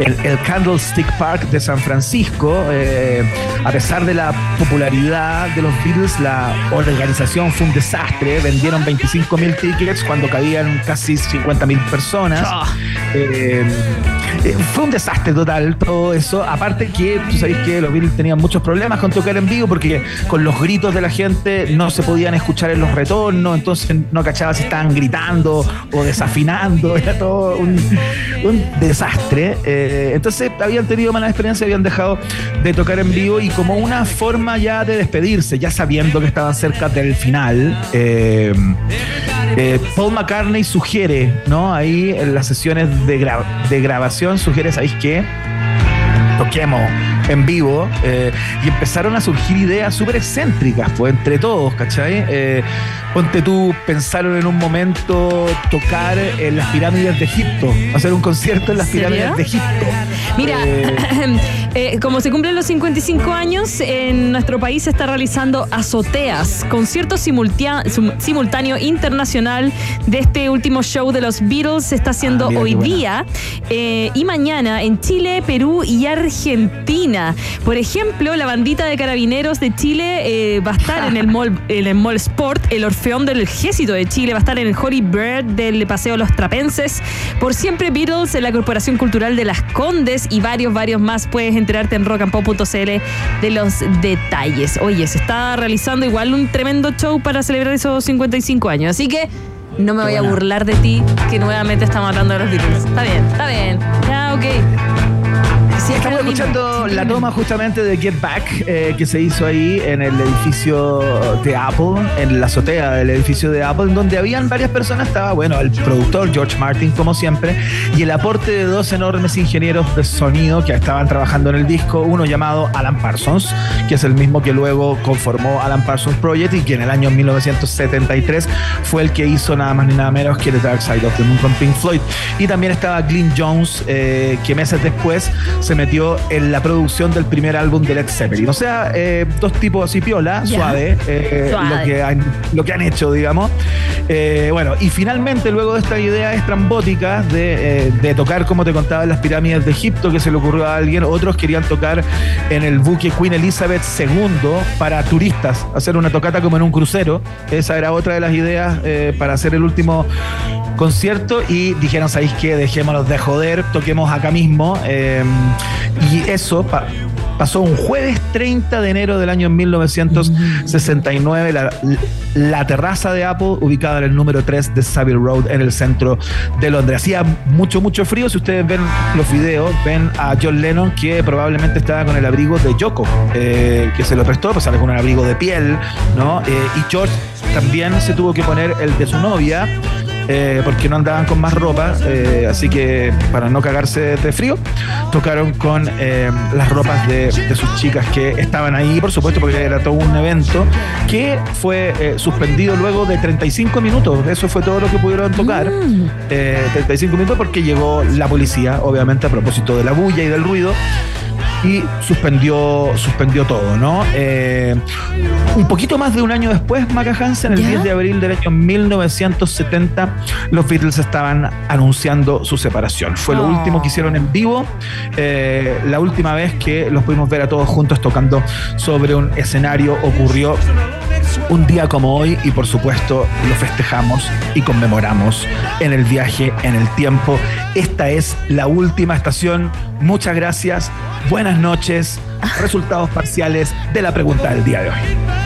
Speaker 1: el, el Candlestick Park de San Francisco. A pesar de la popularidad de los Beatles, la organización fue un desastre. Vendieron 25 mil tickets cuando cabían casi 50 mil personas. Eh, eh, fue un desastre total todo eso. Aparte que tú sabes que los Beatles tenían muchos problemas con tocar en vivo porque con los gritos de la gente no se podían escuchar en los retornos, entonces no cachaba si estaban gritando o desafinando, era todo un, un desastre. Eh, entonces habían tenido mala experiencia, habían dejado de tocar en vivo y como una forma ya de despedirse, ya sabiendo que estaban cerca del final. Eh, eh, Paul McCartney sugiere, ¿no? Ahí en las sesiones de, gra- de grabación, sugiere, ¿sabéis qué? Toquemos en vivo eh, y empezaron a surgir ideas súper excéntricas, pues entre todos, ¿cachai? Ponte tú, pensaron en un momento tocar en las pirámides de Egipto, hacer un concierto en las pirámides de Egipto.
Speaker 2: Mira,
Speaker 1: Eh,
Speaker 2: como se cumplen los 55 años, en nuestro país se está realizando Azoteas, concierto simultáneo internacional de este último show de los Beatles. Se está haciendo
Speaker 1: Ah, mira
Speaker 2: hoy día eh, y mañana en Chile, Perú y Argentina. Por ejemplo, la bandita de carabineros de Chile eh, va a estar en el mall, en el mall Sport, el Orfeón del Ejército de Chile, va a estar en el Holy Bird del Paseo Los Trapenses. Por siempre Beatles en la Corporación Cultural de Las Condes y varios, varios más. Puedes enterarte en rockandpop.cl de los detalles. Oye, se está realizando igual un tremendo show para celebrar esos 55 años. Así que no me
Speaker 1: Qué
Speaker 2: voy a
Speaker 1: buena.
Speaker 2: burlar de ti, que nuevamente estamos hablando de los Beatles. Está bien, está bien. Ya, ok. Es
Speaker 1: Estamos
Speaker 2: mismo.
Speaker 1: escuchando la toma justamente de Get Back eh, que se hizo ahí en el edificio de Apple, en la azotea del edificio de Apple, donde habían varias personas. Estaba, bueno, el productor George Martin, como siempre, y el aporte de dos enormes ingenieros de sonido que estaban trabajando en el disco. Uno llamado Alan Parsons, que es el mismo que luego conformó Alan Parsons Project y que en el año 1973 fue el que hizo nada más ni nada menos que The Dark Side of the Moon con Pink Floyd. Y también estaba Glyn Jones, eh, que meses después se metió en la producción del primer álbum de Led Zeppelin. O sea, eh, dos tipos así piola, suave, eh,
Speaker 2: Suave.
Speaker 1: Lo, que han, lo que han hecho, digamos. Eh, bueno, y finalmente, luego de esta idea estrambótica de, de tocar, como te contaba, en las pirámides de Egipto, que se le ocurrió a alguien, otros querían tocar en el buque Queen Elizabeth II para turistas, hacer una tocata como en un crucero. Esa era otra de las ideas para hacer el último concierto y dijeron, ¿sabéis qué? Dejémonos de joder, toquemos acá mismo. eh, y eso pa- pasó un jueves 30 de enero del año 1969, la, la terraza de Apple ubicada en el número 3 de Savile Road en el centro de Londres. Hacía mucho, mucho frío. Si ustedes ven los videos, ven a John Lennon que probablemente estaba con el abrigo de Yoko, eh, que se lo prestó, pues sale con un abrigo de piel, ¿no? Eh, y George también se tuvo que poner el de su novia eh, porque no andaban con más ropa, eh, así que para no cagarse de frío, tocaron con eh, las ropas de, de sus chicas que estaban ahí, por supuesto, porque era todo un evento que fue suspendido luego de 35 minutos. Eso fue todo lo que pudieron tocar. Eh, 35 minutos porque llegó la policía, obviamente, a propósito de la bulla y del ruido. Y suspendió, suspendió todo, ¿no? Eh, un poquito más de un año después, Maca Hansen, el
Speaker 2: ¿Ya?
Speaker 1: 10 de abril del año 1970, los Beatles estaban anunciando su separación. Fue lo
Speaker 2: Oh.
Speaker 1: último que hicieron en vivo, eh, la última vez que los pudimos ver a todos juntos tocando sobre un escenario ocurrió un día como hoy y por supuesto lo festejamos y conmemoramos en el viaje, en el tiempo. Esta es la última estación. Muchas gracias, buenas noches, resultados parciales de la pregunta del día de hoy.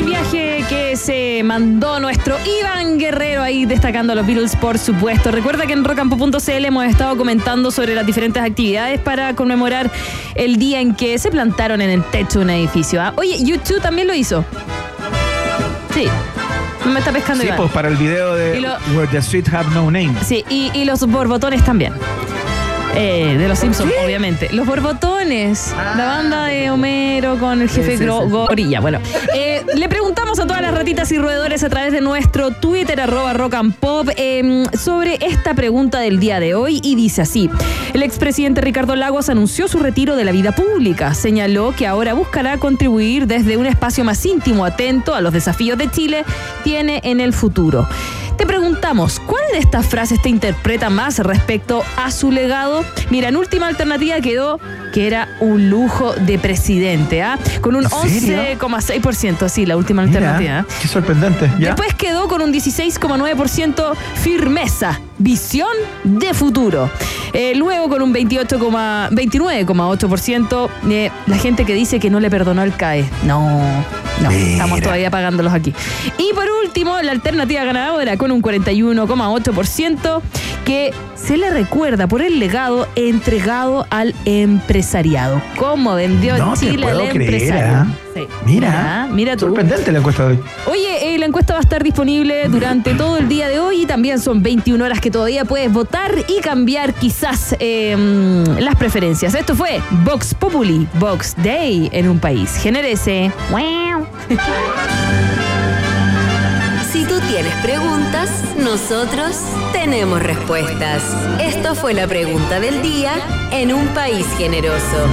Speaker 2: El viaje que se mandó nuestro Iván Guerrero ahí destacando a los Beatles, por supuesto. Recuerda que en rocampo.cl hemos estado comentando sobre las diferentes actividades para conmemorar el día en que se plantaron en el techo de un edificio. ¿ah? Oye, YouTube también lo hizo. Sí. Me está pescando
Speaker 1: Sí,
Speaker 2: Iván.
Speaker 1: pues para el video de
Speaker 2: lo-
Speaker 1: Where the Street Have No Name.
Speaker 2: Sí, y, y los borbotones también. Eh, de los Simpsons, obviamente. Los borbotones, la banda de Homero con el jefe
Speaker 6: Sí, sí.
Speaker 2: Gorilla. Bueno, eh, le preguntamos a todas las ratitas y roedores a través de nuestro Twitter, arroba rock and pop, eh, sobre esta pregunta del día de hoy y dice así. El expresidente Ricardo Lagos anunció su retiro de la vida pública. Señaló que ahora buscará contribuir desde un espacio más íntimo, atento a los desafíos de Chile, tiene en el futuro. Te preguntamos, ¿cuál de estas frases te interpreta más respecto a su legado? Mira, en última alternativa quedó que era un lujo de presidente, ¿ah? Con un
Speaker 1: ¿En serio?
Speaker 2: 11,6%, sí, la última alternativa.
Speaker 1: Mira,
Speaker 2: ¿ah?
Speaker 1: qué sorprendente. ¿ya?
Speaker 2: Después quedó con un 16,9% firmeza, visión de futuro. Eh, luego con un 28,- 29,8% eh, la gente que dice que no le perdonó el CAE. No, no, estamos todavía pagándolos aquí. Y por último, la alternativa ganadora con un 41,8% que se le recuerda por el legado entregado al empresariado. ¿Cómo vendió
Speaker 1: No
Speaker 2: Chile al
Speaker 1: puedo creer,
Speaker 2: empresario? Sí.
Speaker 1: Mira,
Speaker 2: mira tú.
Speaker 1: sorprendente la encuesta de hoy.
Speaker 2: Oye, eh, la encuesta va a estar disponible durante todo el día de hoy y también son 21 horas que todavía puedes votar y cambiar quizás eh, mm, las preferencias. Esto fue Vox Populi, Vox Day en un país. Genérese.
Speaker 7: Si tú tienes preguntas, nosotros tenemos respuestas. Esto fue la pregunta del día en un país generoso.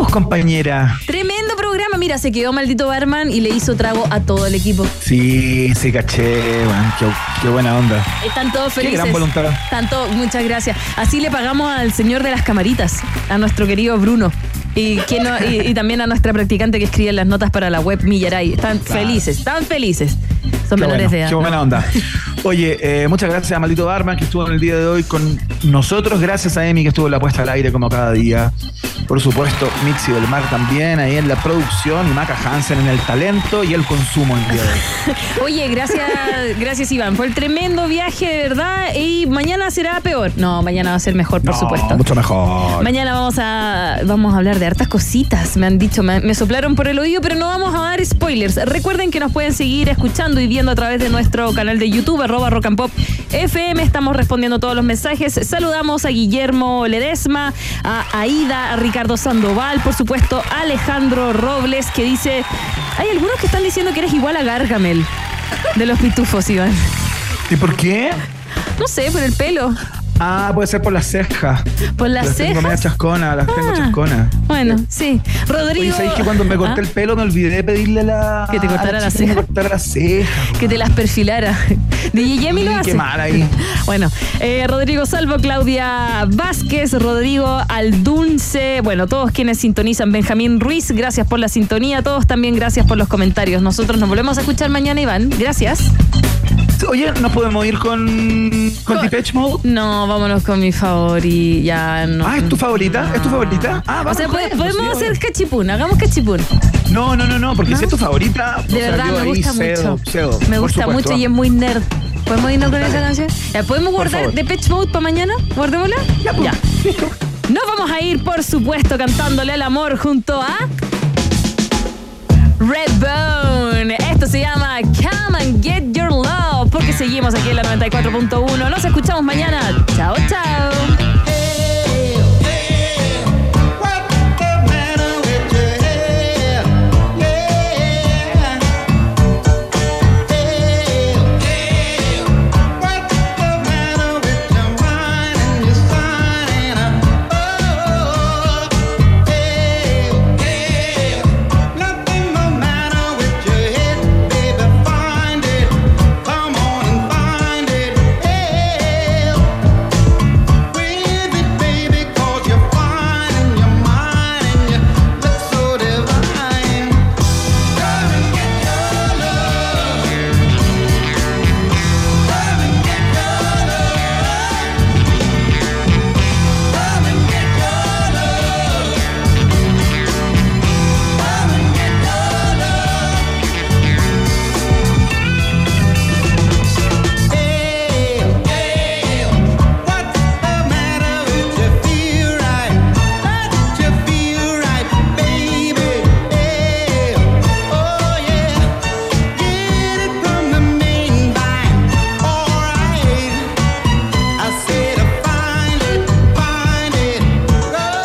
Speaker 1: Vos, compañera.
Speaker 2: Tremendo programa. Mira, se quedó maldito Barman y le hizo trago a todo el equipo.
Speaker 1: Sí, sí, caché, man. Qué, qué buena onda.
Speaker 2: Están todos
Speaker 1: Qué
Speaker 2: felices.
Speaker 1: gran voluntad.
Speaker 2: Están todos- muchas gracias. Así le pagamos al señor de las camaritas, a nuestro querido Bruno. Y, que no- y, y también a nuestra practicante que escribe las notas para la web Millaray. Están felices, están felices. Son
Speaker 1: Qué
Speaker 2: menores
Speaker 1: bueno,
Speaker 2: de edad.
Speaker 1: Qué
Speaker 2: ¿no?
Speaker 1: buena onda. Oye, eh, muchas gracias a Maldito Barman que estuvo en el día de hoy con nosotros. Gracias a Emi que estuvo en la puesta al aire como cada día. Por supuesto, Mixi del Mar también ahí en la producción y Maca Hansen en el talento y el consumo el día de hoy.
Speaker 2: Oye, gracias, gracias Iván. Fue el tremendo viaje, de verdad. Y mañana será peor. No, mañana va a ser mejor, por
Speaker 1: No,
Speaker 2: supuesto.
Speaker 1: Mucho mejor.
Speaker 2: Mañana vamos a, vamos a hablar de hartas cositas. Me han dicho, me, me soplaron por el oído, pero no vamos a dar spoilers. Recuerden que nos pueden seguir escuchando y viendo a través de nuestro canal de YouTube, arroba rock and pop FM. Estamos respondiendo todos los mensajes. Saludamos a Guillermo Ledesma, a Aida, a Ricardo Sandoval, por supuesto, a Alejandro Robles, que dice. Hay algunos que están diciendo que eres igual a Gargamel de los pitufos, Iván.
Speaker 1: ¿Y por qué?
Speaker 2: No sé, por el pelo.
Speaker 1: Ah, puede ser por las cejas.
Speaker 2: Por las
Speaker 1: Tengo media
Speaker 2: cejas.
Speaker 1: chascona, las tengo
Speaker 2: Ah.
Speaker 1: chascona.
Speaker 2: Bueno, sí. Rodrigo.
Speaker 1: ¿sabéis que cuando me corté
Speaker 2: ¿Ah?
Speaker 1: el pelo me olvidé de pedirle la.
Speaker 2: Que te cortara
Speaker 1: a
Speaker 2: la
Speaker 1: chica que cortara
Speaker 2: que te las perfilara. DJ Yemi lo hace.
Speaker 1: qué mal ahí.
Speaker 2: Bueno, eh, Rodrigo Salvo, Claudia Vázquez, Rodrigo Aldunce, bueno, todos quienes sintonizan, Benjamín Ruiz, gracias por la sintonía, todos también gracias por los comentarios. Nosotros nos volvemos a escuchar mañana, Iván. Gracias.
Speaker 1: Oye, ¿nos podemos ir con, con
Speaker 2: Con-
Speaker 1: Depeche Mode?
Speaker 2: No, vámonos con mi favorita. Ya no.
Speaker 1: Ah, ¿es tu favorita? ¿Es tu favorita? Ah,
Speaker 2: O
Speaker 1: vamos
Speaker 2: sea,
Speaker 1: con
Speaker 2: po-
Speaker 1: eso,
Speaker 2: podemos
Speaker 1: sí,
Speaker 2: hacer
Speaker 1: obvio.
Speaker 2: cachipún, hagamos cachipún.
Speaker 1: No, no, no, no, porque si es tu favorita.
Speaker 2: De
Speaker 1: o sea,
Speaker 2: verdad, me gusta
Speaker 1: cedo,
Speaker 2: mucho.
Speaker 1: cedo,
Speaker 2: me gusta
Speaker 1: supuesto.
Speaker 2: mucho y es muy nerd. ¿Podemos irnos con esa canción? ¿Ya podemos guardar. Depeche Mode para mañana? ¿Guardémosla?
Speaker 1: Ya, pues, listo.
Speaker 2: Nos vamos a ir, por supuesto, cantándole al amor junto a Redbone. Esto se llama Come and Get Your Love, porque seguimos aquí en la 94.1. Nos escuchamos mañana. Chao, chao.